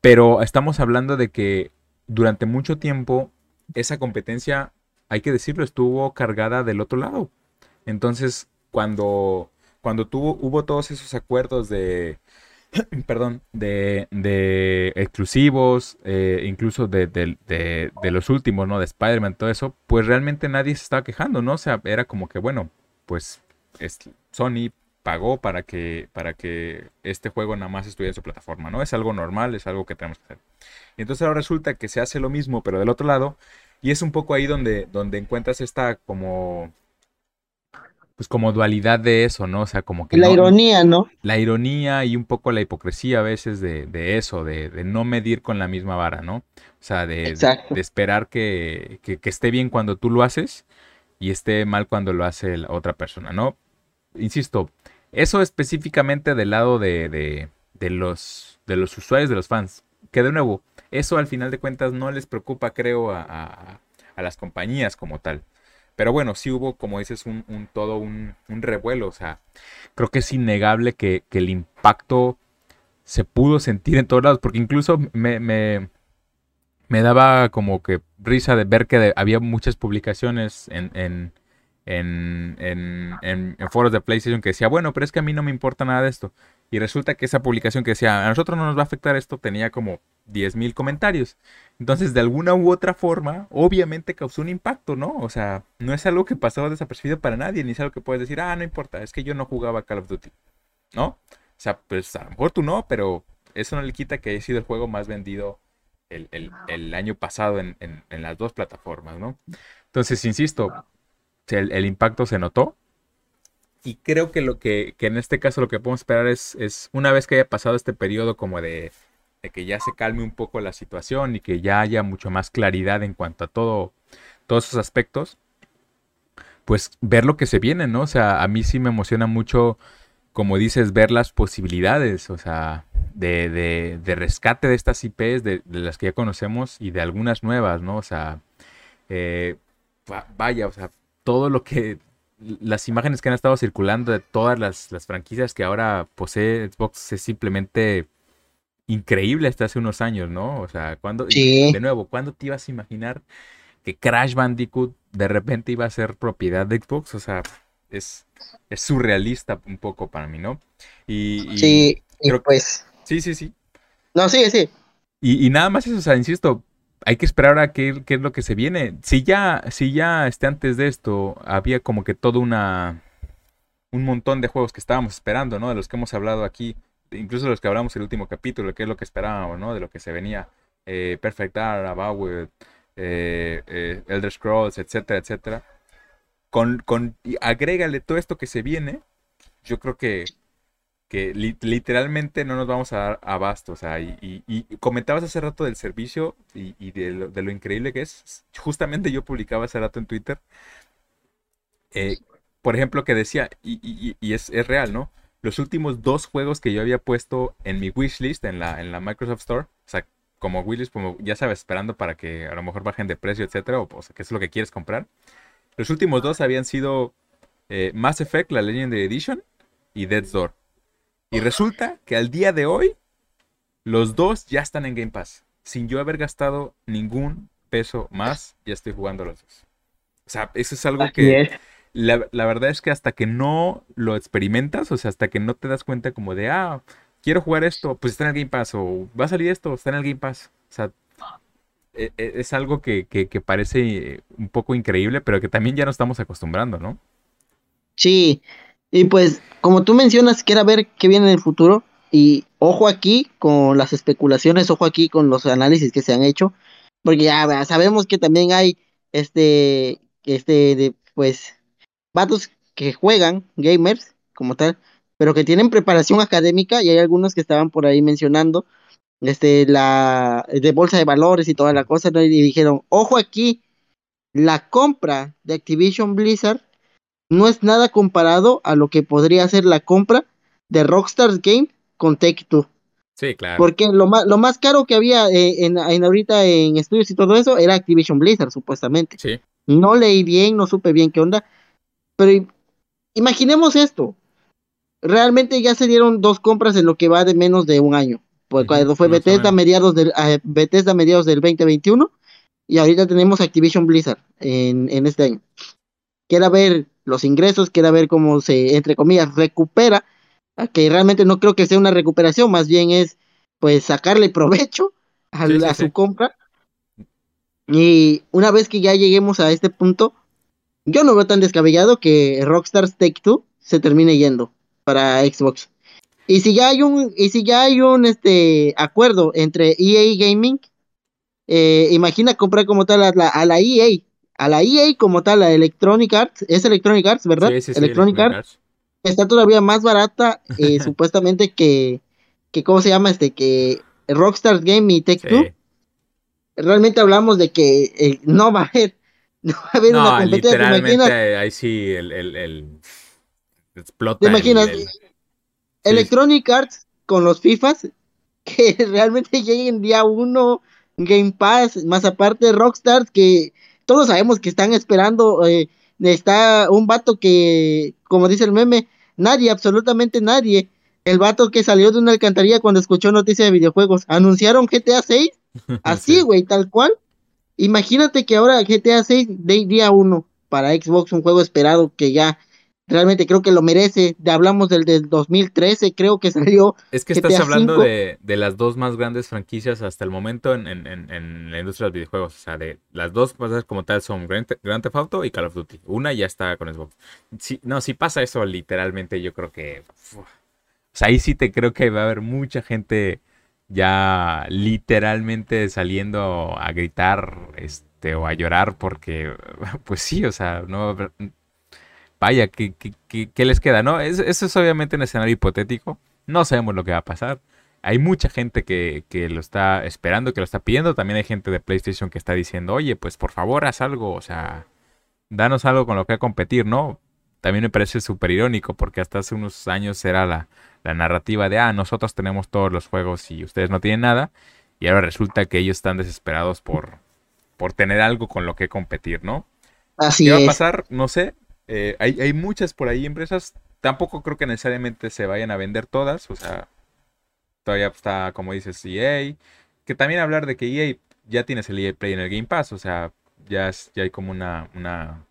pero estamos hablando de que durante mucho tiempo esa competencia hay que decirlo, estuvo cargada del otro lado. Entonces, cuando, cuando tuvo, hubo todos esos acuerdos de, perdón, de, de exclusivos, eh, incluso de, de, los últimos, ¿no? De Spider-Man, todo eso, pues realmente nadie se estaba quejando, ¿no? O sea, era como que, bueno, pues Sony pagó para que, para que este juego nada más estuviera en su plataforma, ¿no? Es algo normal, es algo que tenemos que hacer. Y entonces ahora resulta que se hace lo mismo, pero del otro lado, y es un poco ahí donde, donde encuentras esta como pues como dualidad de eso, ¿no? O sea, como que... La ironía, ¿no? La ironía y un poco la hipocresía a veces de, eso, de, no medir con la misma vara, ¿no? O sea, de, de, esperar que, que, esté bien cuando tú lo haces y esté mal cuando lo hace la otra persona, ¿no? Insisto, eso específicamente del lado de, de, los, de los usuarios, de los fans, que de nuevo, eso al final de cuentas no les preocupa, creo, a, las compañías como tal. Pero bueno, sí hubo, como dices, un, todo un, revuelo. O sea, creo que es innegable que, el impacto se pudo sentir en todos lados. Porque incluso me, me, daba como que risa de ver que había muchas publicaciones en, en, en, en, foros de PlayStation que decía, bueno, pero es que a mí no me importa nada de esto. Y resulta que esa publicación que decía, a nosotros no nos va a afectar esto, tenía como 10.000 comentarios. Entonces, de alguna u otra forma, obviamente causó un impacto, ¿no? O sea, no es algo que pasó desapercibido para nadie, ni es algo que puedes decir, ah, no importa, es que yo no jugaba Call of Duty, ¿no? O sea, pues a lo mejor tú no, pero eso no le quita que haya sido el juego más vendido el, año pasado en, las dos plataformas, ¿no? Entonces, insisto, el impacto se notó, y creo que lo que, que, en este caso lo que podemos esperar es, es una vez que haya pasado este periodo como de, de, que ya se calme un poco la situación y que ya haya mucho más claridad en cuanto a todo, todos esos aspectos, pues ver lo que se viene, ¿no? O sea, a mí sí me emociona mucho, como dices, ver las posibilidades, o sea, de, de, de rescate de estas IPs, de, las que ya conocemos y de algunas nuevas, ¿no? O sea, eh, vaya, o sea, todo lo que las imágenes que han estado circulando de todas las, franquicias que ahora posee Xbox es simplemente increíble hasta hace unos años, ¿no? O sea, cuando, de nuevo, ¿cuándo te ibas a imaginar que Crash Bandicoot de repente iba a ser propiedad de Xbox? O sea, es, es surrealista un poco para mí, ¿no? Y, sí, pues. Sí, sí, sí. No, sí, sí. Y, y nada más eso, o sea, insisto, hay que esperar a qué, es lo que se viene. Si ya, si ya este, antes de esto había como que todo una un montón de juegos que estábamos esperando, ¿no? De los que hemos hablado aquí, incluso de los que hablamos en el último capítulo, qué es lo que esperábamos, ¿no? De lo que se venía. Eh, Perfect Dark, eh, eh, Elder Scrolls, etcétera, etcétera. Con, con, agrégale todo esto que se viene, yo creo que que literalmente no nos vamos a dar abasto. O sea, y, comentabas hace rato del servicio y, de, lo, increíble que es. Justamente yo publicaba hace rato en Twitter, eh, por ejemplo, que decía, y, es, real, ¿no? Los últimos dos juegos que yo había puesto en mi wishlist en la, en la Microsoft Store, o sea, como wishlist, como ya sabes, esperando para que a lo mejor bajen de precio, etcétera, o, sea, que es lo que quieres comprar. Los últimos dos habían sido eh, Mass Effect, la Legendary Edition, y Dead's Door. Y resulta que al día de hoy, los dos ya están en Game Pass. Sin yo haber gastado ningún peso más, ya estoy jugando los dos. O sea, eso es algo que... La, verdad es que hasta que no lo experimentas, o sea, hasta que no te das cuenta como de, ah, quiero jugar esto, pues está en el Game Pass, o va a salir esto, está en el Game Pass. O sea, e, e, es algo que, que, que parece un poco increíble, pero que también ya nos estamos acostumbrando, ¿no? Sí, y pues como tú mencionas, quiera ver qué viene en el futuro, y ojo aquí con las especulaciones, ojo aquí con los análisis que se han hecho, porque ya sabemos que también hay este, este, de, pues, vatos que juegan, gamers, como tal, pero que tienen preparación académica, y hay algunos que estaban por ahí mencionando, este, la, de bolsa de valores y toda la cosa, y dijeron, ojo aquí, la compra de Activision Blizzard no es nada comparado a lo que podría ser la compra de Rockstar Game con Take Two. Sí, claro. Porque lo más, lo más caro que había eh, en, en, ahorita en estudios y todo eso era Activision Blizzard, supuestamente. Sí. No leí bien, no supe bien qué onda. Pero imaginemos esto. Realmente ya se dieron dos compras en lo que va de menos de un año. Pues cuando fue Bethesda mediados, del, uh, Bethesda mediados del 2021 y ahorita tenemos Activision Blizzard en, en este año. Quiera ver los ingresos, quiera ver cómo se, entre comillas, recupera que realmente no creo que sea una recuperación, más bien es pues sacarle provecho a, sí, sí, a su sí. compra. Y una vez que ya lleguemos a este punto, yo no veo tan descabellado que Rockstar Take Two se termine yendo para Xbox. Y si ya hay un, y si ya hay un este acuerdo entre EA Gaming, eh, imagina comprar como tal a la, a la, EA, a la EA como tal, a Electronic Arts, es Electronic Arts, ¿verdad? Electronic, Electronic Arts. Arts está todavía más barata eh, supuestamente que, que, ¿cómo se llama? Este, que Rockstar Game y Tech Two. Sí. Realmente hablamos de que eh, no va a haber, no va a haber no, una competencia. Literalmente, ahí sí, el, el, el explota. ¿Te imaginas? El, Electronic Arts con los FIFAs que realmente lleguen día uno, Game Pass, más aparte Rockstar que todos sabemos que están esperando, eh, está un vato que, como dice el meme, nadie, absolutamente nadie. El vato que salió de una alcantarilla cuando escuchó noticias de videojuegos. ¿Anunciaron GTA 6? Así, güey, tal cual. Imagínate que ahora GTA 6 de día 1 para Xbox, un juego esperado que ya realmente creo que lo merece. Hablamos del, del 2013, creo que salió. Es que estás GTA hablando de, de, las dos más grandes franquicias hasta el momento en, en, en, en, la industria de los videojuegos. O sea, de las dos cosas como tal son Grand, Grand Theft Auto y Call of Duty. Una ya está con Xbox. Si, no, si pasa eso literalmente, yo creo que... Uf, o sea, ahí sí te creo que va a haber mucha gente ya literalmente saliendo a gritar este, o a llorar porque, pues sí, o sea, no vaya, ¿qué, qué, qué les queda? ¿no? Es, eso es obviamente un escenario hipotético. No sabemos lo que va a pasar. Hay mucha gente que, que, lo está esperando, que lo está pidiendo. También hay gente de PlayStation que está diciendo, oye, pues por favor haz algo, o sea, danos algo con lo que competir, ¿no? También me parece súper irónico porque hasta hace unos años era la, la narrativa de, ah, nosotros tenemos todos los juegos y ustedes no tienen nada. Y ahora resulta que ellos están desesperados por, por tener algo con lo que competir, ¿no? Así ¿Qué va a pasar? No sé. Eh, hay, hay, muchas por ahí empresas. Tampoco creo que necesariamente se vayan a vender todas. O sea, todavía está, como dices, EA. Que también hablar de que EA ya tienes el EA Play en el Game Pass. O sea, ya, ya hay como una, una.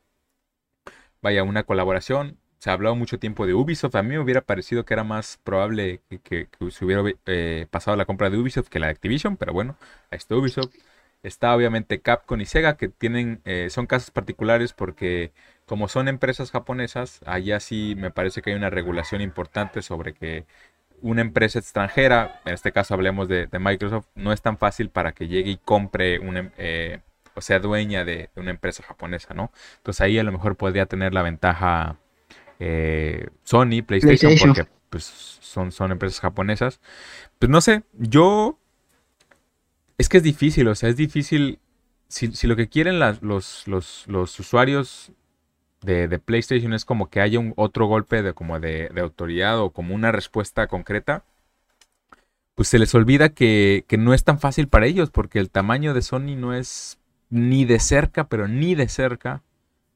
Vaya, una colaboración. Se ha hablado mucho tiempo de Ubisoft. A mí me hubiera parecido que era más probable que se hubiera eh, pasado la compra de Ubisoft que la de Activision. Pero bueno, ahí está Ubisoft. Está obviamente Capcom y Sega, que tienen, eh, son casos particulares porque como son empresas japonesas, allá sí me parece que hay una regulación importante sobre que una empresa extranjera, en este caso hablemos de, de Microsoft, no es tan fácil para que llegue y compre una, eh, o sea, dueña de, de, una empresa japonesa, ¿no? Entonces ahí a lo mejor podría tener la ventaja eh, Sony, PlayStation, PlayStation, porque pues son, son empresas japonesas. Pues no sé, yo... Es que es difícil, o sea, es difícil... Si, si lo que quieren las, los, los, los usuarios de, de, PlayStation es como que haya un otro golpe de como de, de, autoridad o como una respuesta concreta, pues se les olvida que, que, no es tan fácil para ellos porque el tamaño de Sony no es ni de cerca, pero ni de cerca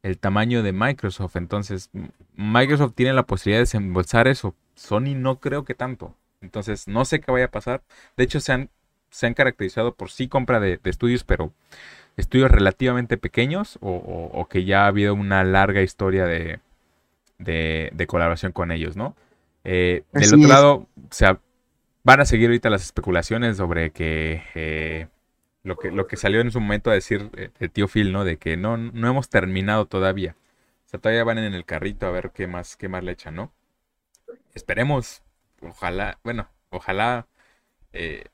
el tamaño de Microsoft. Entonces, Microsoft tiene la posibilidad de desembolsar eso. Sony no creo que tanto. Entonces, no sé qué vaya a pasar. De hecho, se han, se han caracterizado por sí compra de, de estudios, pero estudios relativamente pequeños o, o, o, que ya ha habido una larga historia de, de, de colaboración con ellos, ¿no? Eh, del otro es. lado, o sea, van a seguir ahorita las especulaciones sobre que eh, lo que lo que salió en su momento a decir eh, el tío Phil, ¿no? De que no, no hemos terminado todavía. O sea, todavía van en el carrito a ver qué más, qué más le echan, ¿no? Esperemos, ojalá, bueno, ojalá eh,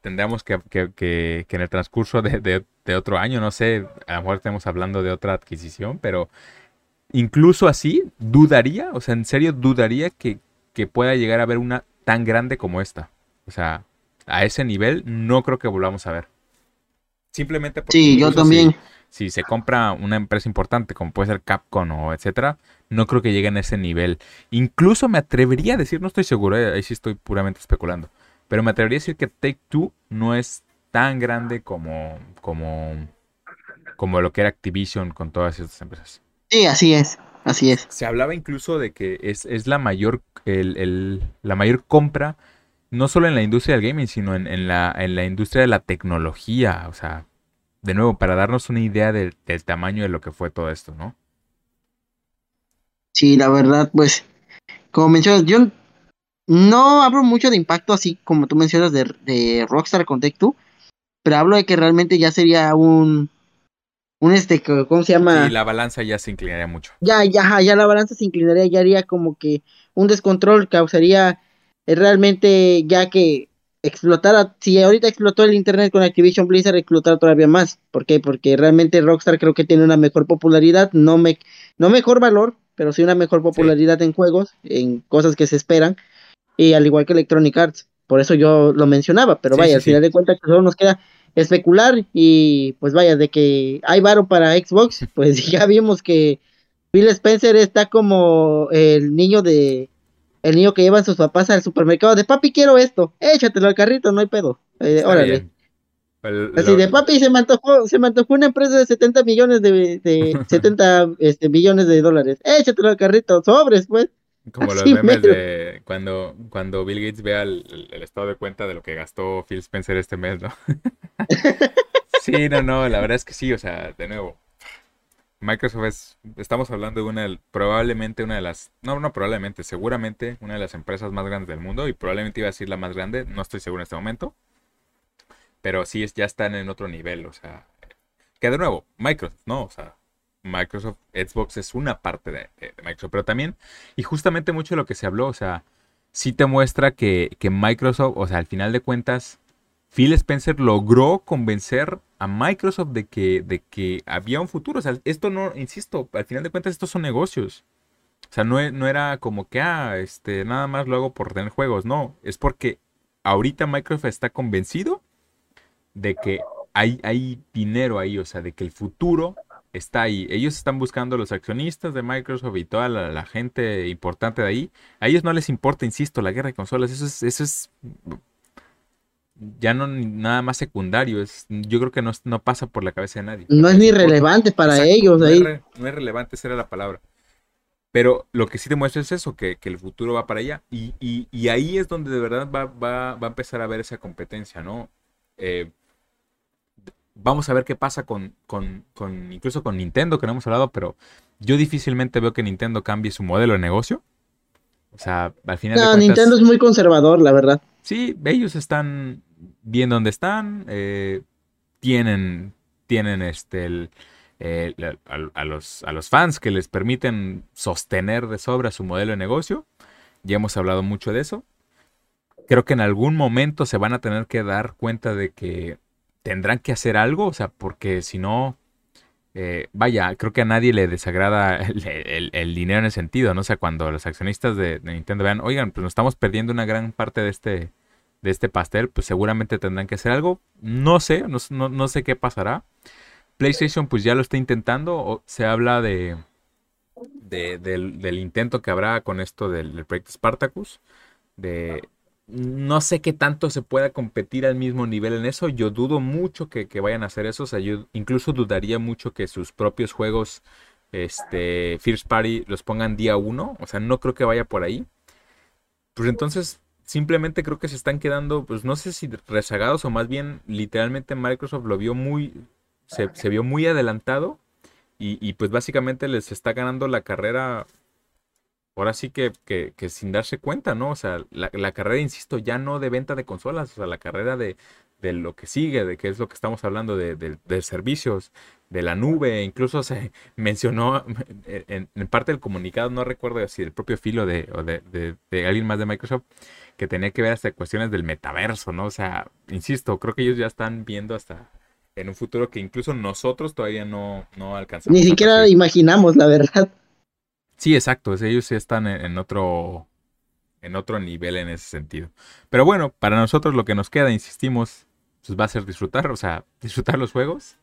tendríamos que, que, en el transcurso de, otro año, no sé, a lo mejor estemos hablando de otra adquisición, pero incluso así, dudaría, o sea, en serio, dudaría que, que pueda llegar a haber una tan grande como esta. O sea, a ese nivel no creo que volvamos a ver. Simplemente porque sí, yo también. Si, se compra una empresa importante como puede ser Capcom o etcétera, no creo que lleguen a ese nivel. Incluso me atrevería a decir, no estoy seguro, eh, ahí sí estoy puramente especulando, pero me atrevería a decir que Take Two no es tan grande como, como, como lo que era Activision con todas estas empresas. Sí, así es, así es. Se hablaba incluso de que es, la mayor, el, la mayor compra no solo en la industria del gaming, sino en, la, en la industria de la tecnología. O sea, de nuevo, para darnos una idea del, tamaño de lo que fue todo esto, ¿no? Sí, la verdad, pues, como mencionas, yo no hablo mucho de impacto así como tú mencionas de, de Rockstar con Tech 2, pero hablo de que realmente ya sería un, un este, ¿cómo se llama? Sí, la balanza ya se inclinaría mucho. Ya, ya, ya la balanza se inclinaría, ya haría como que un descontrol, causaría realmente ya que explotara, si ahorita explotó el internet con Activision Blizzard, explotar todavía más. ¿Por qué? Porque realmente Rockstar creo que tiene una mejor popularidad, no, me, no mejor valor, pero sí una mejor popularidad en juegos, en cosas que se esperan, y al igual que Electronic Arts. Por eso yo lo mencionaba, pero vaya, al final de cuentas solo nos queda especular y pues vaya, de que hay varo para Xbox, pues ya vimos que Bill Spencer está como el niño de el niño que lleva a sus papás al supermercado de papi quiero esto, échatelo al carrito, no hay pedo. Eh, órale. Así de papi se me antojó, se me antojó una empresa de 70 millones de, de 70 este, millones de dólares. Échatelo al carrito, sobres, pues. Como los memes de cuando, cuando Bill Gates vea el, el, estado de cuenta de lo que gastó Phil Spencer este mes, ¿no? sí, no, no, la verdad es que sí, o sea, de nuevo, Microsoft es, estamos hablando de una, probablemente una de las, no, no probablemente, seguramente una de las empresas más grandes del mundo y probablemente iba a decir la más grande, no estoy seguro en este momento, pero sí es, ya están en otro nivel, o sea, que de nuevo, Microsoft, ¿no? O sea, Microsoft, Xbox es una parte de, Microsoft, pero también, y justamente mucho de lo que se habló, o sea, sí te muestra que, que Microsoft, o sea, al final de cuentas, Phil Spencer logró convencer a Microsoft de que, de que había un futuro. O sea, esto no, insisto, al final de cuentas estos son negocios. O sea, no, no era como que, ah, este, nada más lo hago por tener juegos. No, es porque ahorita Microsoft está convencido de que hay, hay dinero ahí, o sea, de que el futuro está ahí. Ellos están buscando los accionistas de Microsoft y toda la, gente importante de ahí. A ellos no les importa, insisto, la guerra de consolas. Eso es, eso es ya no nada más secundario, es, yo creo que no, no pasa por la cabeza de nadie. No es ni relevante para ellos. No, ahí. Es no es relevante, esa era la palabra. Pero lo que sí demuestra es eso, que, el futuro va para allá. Y, y, ahí es donde de verdad va, va, va, a empezar a ver esa competencia, ¿no? Eh, vamos a ver qué pasa con, con, con, incluso con Nintendo, que no hemos hablado, pero yo difícilmente veo que Nintendo cambie su modelo de negocio. O sea, al final... No, Nintendo es muy conservador, la verdad. Sí, ellos están bien donde están, eh, tienen, tienen este, a, los, a los fans que les permiten sostener de sobra su modelo de negocio. Ya hemos hablado mucho de eso. Creo que en algún momento se van a tener que dar cuenta de que tendrán que hacer algo, o sea, porque si no, eh, vaya, creo que a nadie le desagrada el, dinero en ese sentido, ¿no? O sea, cuando los accionistas de, Nintendo vean, oigan, pues nos estamos perdiendo una gran parte de este, de este pastel, pues seguramente tendrán que hacer algo. No sé, no, sé qué pasará. PlayStation pues ya lo está intentando. Se habla de, del, intento que habrá con esto del, proyecto Spartacus. De, no sé qué tanto se pueda competir al mismo nivel en eso. Yo dudo mucho que, vayan a hacer eso. Incluso dudaría mucho que sus propios juegos, este, First Party, los pongan día uno. O sea, no creo que vaya por ahí. Pues entonces, simplemente creo que se están quedando, pues no sé si rezagados o más bien literalmente Microsoft lo vio muy, se, vio muy adelantado y, pues básicamente les está ganando la carrera, ahora sí que, sin darse cuenta, ¿no? O sea, la, carrera, insisto, ya no de venta de consolas, o sea, la carrera de, de lo que sigue, de qué es lo que estamos hablando de, de, servicios, de la nube, incluso se mencionó en, parte del comunicado, no recuerdo si el propio filo de, o de, de, alguien más de Microsoft, que tenía que ver hasta cuestiones del metaverso, ¿no? O sea, insisto, creo que ellos ya están viendo hasta en un futuro que incluso nosotros todavía no, no alcanzamos. Ni siquiera imaginamos, la verdad. Sí, exacto, ellos ya están en otro en otro nivel en ese sentido. Pero bueno, para nosotros lo que nos queda, insistimos, pues va a ser disfrutar, o sea, disfrutar los juegos.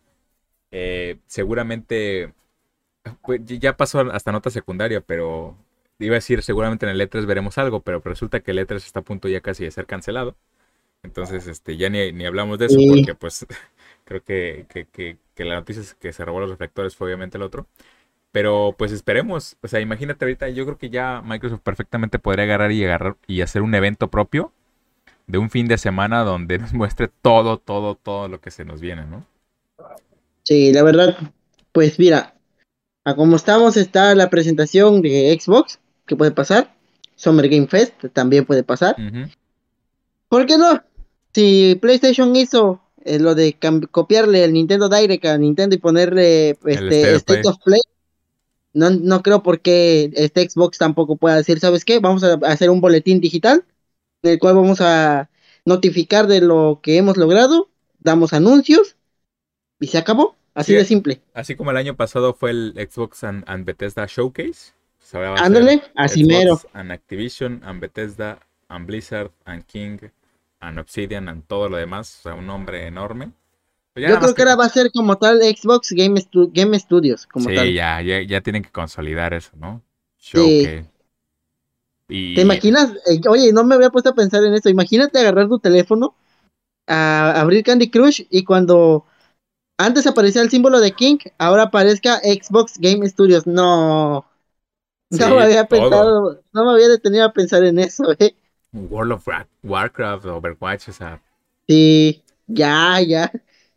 Eh, seguramente, pues, ya pasó hasta nota secundaria, pero iba a decir, seguramente en el E3 veremos algo, pero resulta que el E3 está a punto ya casi de ser cancelado. Entonces, este, ya ni, ni hablamos de eso, porque pues creo que, que, que, que la noticia que se robó los reflectores fue obviamente el otro. Pero pues esperemos. O sea, imagínate ahorita, yo creo que ya Microsoft perfectamente podría agarrar y agarrar y hacer un evento propio de un fin de semana donde nos muestre todo, todo, todo lo que se nos viene, ¿no? Sí, la verdad, pues mira, a como estamos está la presentación de Xbox, que puede pasar. Summer Game Fest también puede pasar. ¿Por qué no? Si PlayStation hizo eh, lo de copiarle el Nintendo Direct a Nintendo y ponerle este, State of Play, no, no creo porque este Xbox tampoco pueda decir, ¿sabes qué? Vamos a hacer un boletín digital en el cual vamos a notificar de lo que hemos logrado, damos anuncios y se acabó. Así de simple. Así como el año pasado fue el Xbox and, Bethesda Showcase. Ándale, así mero. And Activision, and Bethesda, and Blizzard, and King, and Obsidian, and todo lo demás. O sea, un nombre enorme. Pues Yo creo que, ahora va a ser como tal Xbox Game, Game Studios. Como sí, Ya, ya, tienen que consolidar eso, ¿no? sí. ¿Te imaginas? Eh, oye, no me había puesto a pensar en esto. Imagínate agarrar tu teléfono, a abrir Candy Crush y cuando antes aparecía el símbolo de King, ahora aparezca Xbox Game Studios. No. no me había pensado, no me había detenido a pensar en eso, eh. World of Warcraft, Overwatch, o sea. Sí, ya, ya.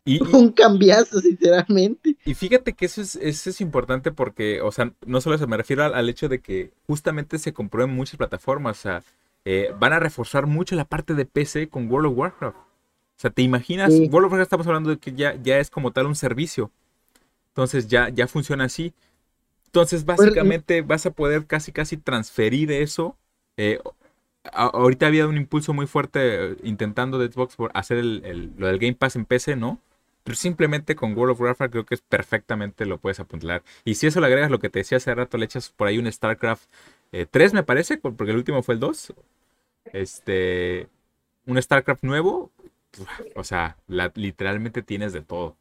Un cambiazo, sinceramente. Y fíjate que eso es, eso es importante porque, o sea, no solo se me refiero al, hecho de que justamente se compró en muchas plataformas, o sea, eh, van a reforzar mucho la parte de PC con World of Warcraft. O sea, ¿te imaginas? World of Warcraft estamos hablando de que ya, ya es como tal un servicio. Entonces ya, ya funciona así. Entonces, pues, básicamente vas a poder casi casi transferir eso. Eh, ahorita había un impulso muy fuerte eh, intentando de Xbox por hacer el, lo del Game Pass en PC, ¿no? Pero simplemente con World of Warcraft creo que es perfectamente lo puedes apuntar. Y si eso le agregas lo que te decía hace rato, le echas por ahí un StarCraft 3, eh, me parece, porque el último fue el 2. Este. Un StarCraft nuevo. O sea, literalmente tienes de todo. O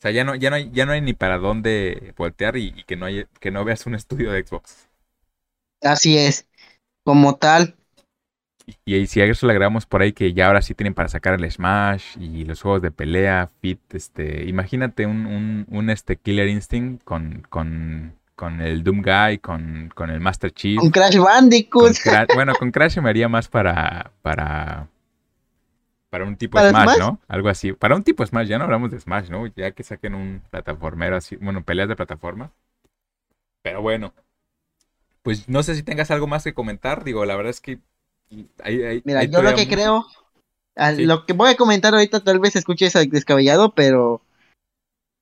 sea, ya no, ya no, hay, ya no hay ni para dónde voltear y, y que, no hay, que no veas un estudio de Xbox. Así es. Como tal, y, si a eso le agregamos por ahí que ya ahora sí tienen para sacar el Smash y los juegos de pelea, Fit, este, imagínate un, un, este Killer Instinct con, con, con el Doom Guy, con, con el Master Chief. Con Crash Bandicoot. bueno, con Crash me haría más para, para, para un tipo Smash, ¿no? Algo así. Para un tipo Smash, ya no hablamos de Smash, ¿no? Ya que saquen un plataformero así, bueno, peleas de plataforma. Pero bueno. Pues no sé si tengas algo más que comentar. Digo, la verdad es que Mira, yo lo que creo, lo que voy a comentar ahorita tal vez escuches descabellado, pero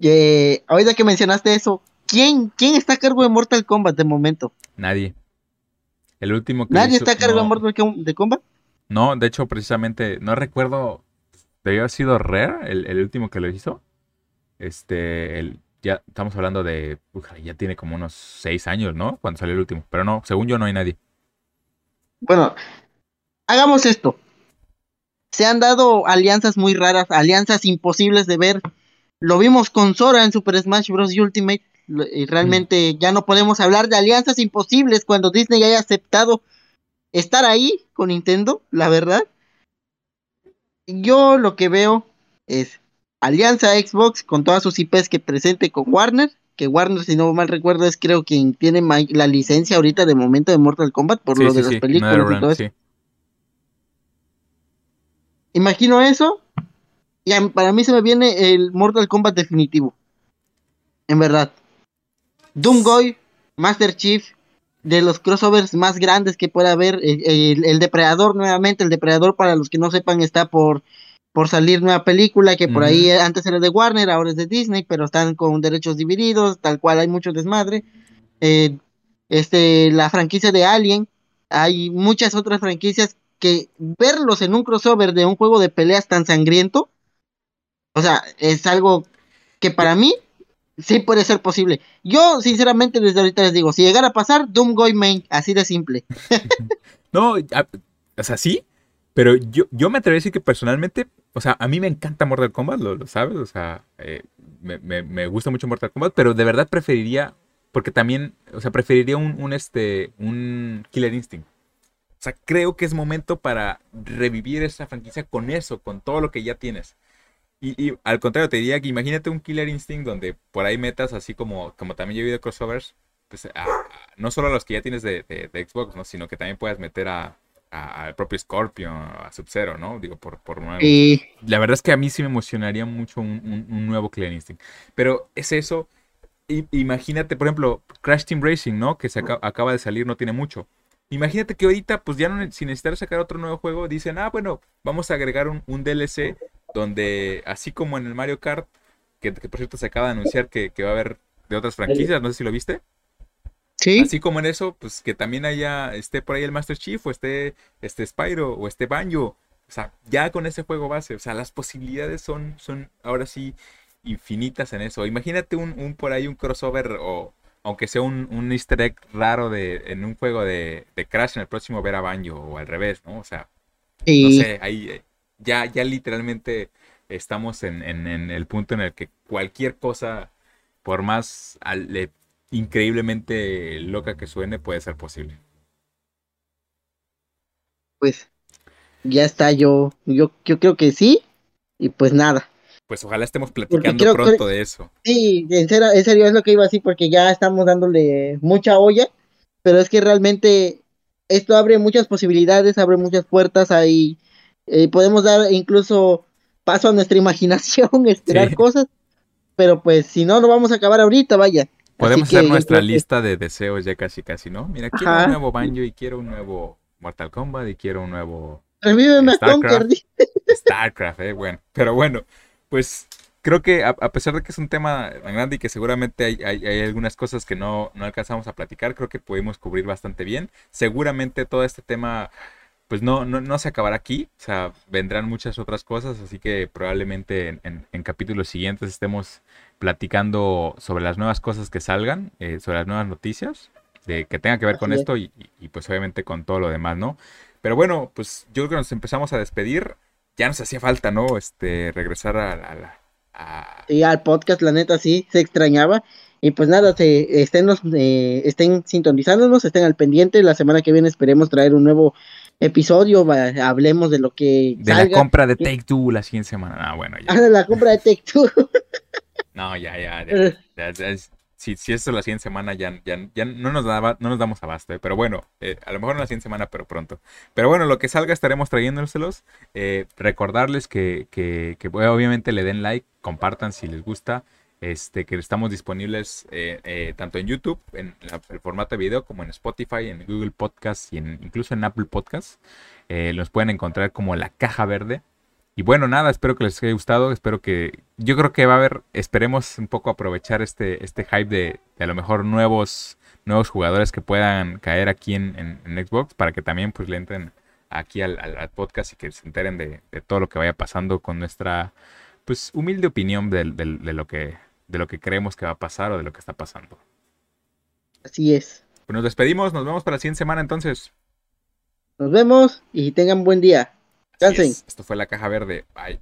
eh, ahorita que mencionaste eso, ¿quién, ¿quién está a cargo de Mortal Kombat de momento? Nadie. El último que ¿Nadie está a cargo de Mortal Kombat? No, de hecho, precisamente, no recuerdo, debió haber sido Rare, el, último que lo hizo. Este, el, ya estamos hablando de, ya tiene como unos seis años, ¿no? Cuando salió el último. Pero no, según yo no hay nadie. Bueno, hagamos esto. Se han dado alianzas muy raras, alianzas imposibles de ver. Lo vimos con Sora en Super Smash Bros. Ultimate. Y realmente ya no podemos hablar de alianzas imposibles cuando Disney haya aceptado estar ahí con Nintendo, la verdad. Yo lo que veo es alianza Xbox con todas sus IPs que presente con Warner. Que Warner, si no mal recuerdo, es creo quien tiene la licencia ahorita de momento de Mortal Kombat por lo de las películas y todo eso. Imagino eso. Y para mí se me viene el Mortal Kombat definitivo. En verdad. Doomgoy, Master Chief, de los crossovers más grandes que pueda haber. El, el, Depredador, nuevamente, el Depredador, para los que no sepan, está por por salir nueva película que por ahí antes era de Warner, ahora es de Disney, pero están con derechos divididos, tal cual hay mucho desmadre. Eh, este, la franquicia de Alien, hay muchas otras franquicias que verlos en un crossover de un juego de peleas tan sangriento, o sea, es algo que para mí sí puede ser posible. Yo, sinceramente, desde ahorita les digo, si llegara a pasar, Doom Goy Main, así de simple. no, o sea, sí, pero yo, yo me atrevería a decir que personalmente, o sea, a mí me encanta Mortal Kombat, lo, sabes, o sea, eh, me, gusta mucho Mortal Kombat, pero de verdad preferiría, porque también, o sea, preferiría un, este, un Killer Instinct. O sea, creo que es momento para revivir esa franquicia con eso, con todo lo que ya tienes. Y, al contrario, te diría que imagínate un Killer Instinct donde por ahí metas así como, como también yo he visto crossovers, pues no solo a los que ya tienes de, de Xbox, ¿no? sino que también puedas meter a, al propio Scorpion, a Sub-Zero, ¿no? Digo, por, por nuevo. Y... La verdad es que a mí sí me emocionaría mucho un, nuevo Clear Instinct. Pero es eso. imagínate, por ejemplo, Crash Team Racing, ¿no? Que se acaba de salir, no tiene mucho. Imagínate que ahorita, pues ya no, sin necesitar sacar otro nuevo juego, dicen, ah, bueno, vamos a agregar un, DLC donde, así como en el Mario Kart, que, por cierto se acaba de anunciar que, que va a haber de otras franquicias, no sé si lo viste. Así como en eso, pues que también haya, esté por ahí el Master Chief, o esté este Spyro, o este Banjo. O sea, ya con ese juego base, o sea, las posibilidades son, son ahora sí infinitas en eso. Imagínate un, un por ahí un crossover o aunque sea un, un easter egg raro de, en un juego de, de, Crash en el próximo ver a Banjo o al revés, ¿no? O sea, no sé, ahí eh, ya, ya literalmente estamos en, en, el punto en el que cualquier cosa, por más le increíblemente loca que suene, puede ser posible. Pues ya está, yo, yo, yo creo que sí, y pues nada. Pues ojalá estemos platicando pronto de eso. Sí, en serio, en serio es lo que iba a decir, porque ya estamos dándole mucha olla, pero es que realmente esto abre muchas posibilidades, abre muchas puertas, ahí eh, podemos dar incluso paso a nuestra imaginación, esperar cosas, pero pues si no, no vamos a acabar ahorita, vaya. Podemos hacer nuestra lista de deseos ya casi casi, ¿no? Mira, quiero un nuevo Banjo y quiero un nuevo Mortal Kombat y quiero un nuevo Starcraft. Starcraft, eh, bueno. Pero bueno, pues creo que a, pesar de que es un tema grande y que seguramente hay, algunas cosas que no, no, alcanzamos a platicar, creo que pudimos cubrir bastante bien. Seguramente todo este tema pues no, no, no, se acabará aquí, o sea, vendrán muchas otras cosas, así que probablemente en, capítulos siguientes estemos platicando sobre las nuevas cosas que salgan, eh, sobre las nuevas noticias, de, que tengan que ver con esto y, pues obviamente con todo lo demás, ¿no? Pero bueno, pues yo creo que nos empezamos a despedir, ya nos hacía falta, ¿no? Este, regresar a, la... Sí, al podcast, la neta, sí, se extrañaba. Y pues nada, se, estén, eh, estén sintonizándonos, estén al pendiente. La semana que viene esperemos traer un nuevo episodio, hablemos de lo que. De la compra de Take Two la siguiente semana. Ah, bueno, ya. Ah, de la compra de Take Two. no, ya, ya. ya, si, si eso la siguiente semana ya, ya, ya no, nos daba, no nos damos abasto, eh, pero bueno, eh, a lo mejor no la siguiente semana, pero pronto. Pero bueno, lo que salga estaremos trayéndoselos. Eh, recordarles que, que, que obviamente le den like, compartan si les gusta este, que estamos disponibles eh, tanto en YouTube, en el formato de video, como en Spotify, en Google Podcast y en, incluso en Apple Podcast. Los pueden encontrar como la caja verde. Y bueno, nada, espero que les haya gustado. Espero que. Yo creo que va a haber. Esperemos un poco aprovechar este, este hype de, a lo mejor nuevos, nuevos jugadores que puedan caer aquí en, Xbox para que también pues le entren aquí al, podcast y que se enteren de, todo lo que vaya pasando con nuestra pues humilde opinión de lo que de lo que creemos que va a pasar o de lo que está pasando. Así es. Pues nos despedimos, nos vemos para la siguiente semana entonces. Nos vemos y tengan buen día. Esto fue la caja verde. Bye.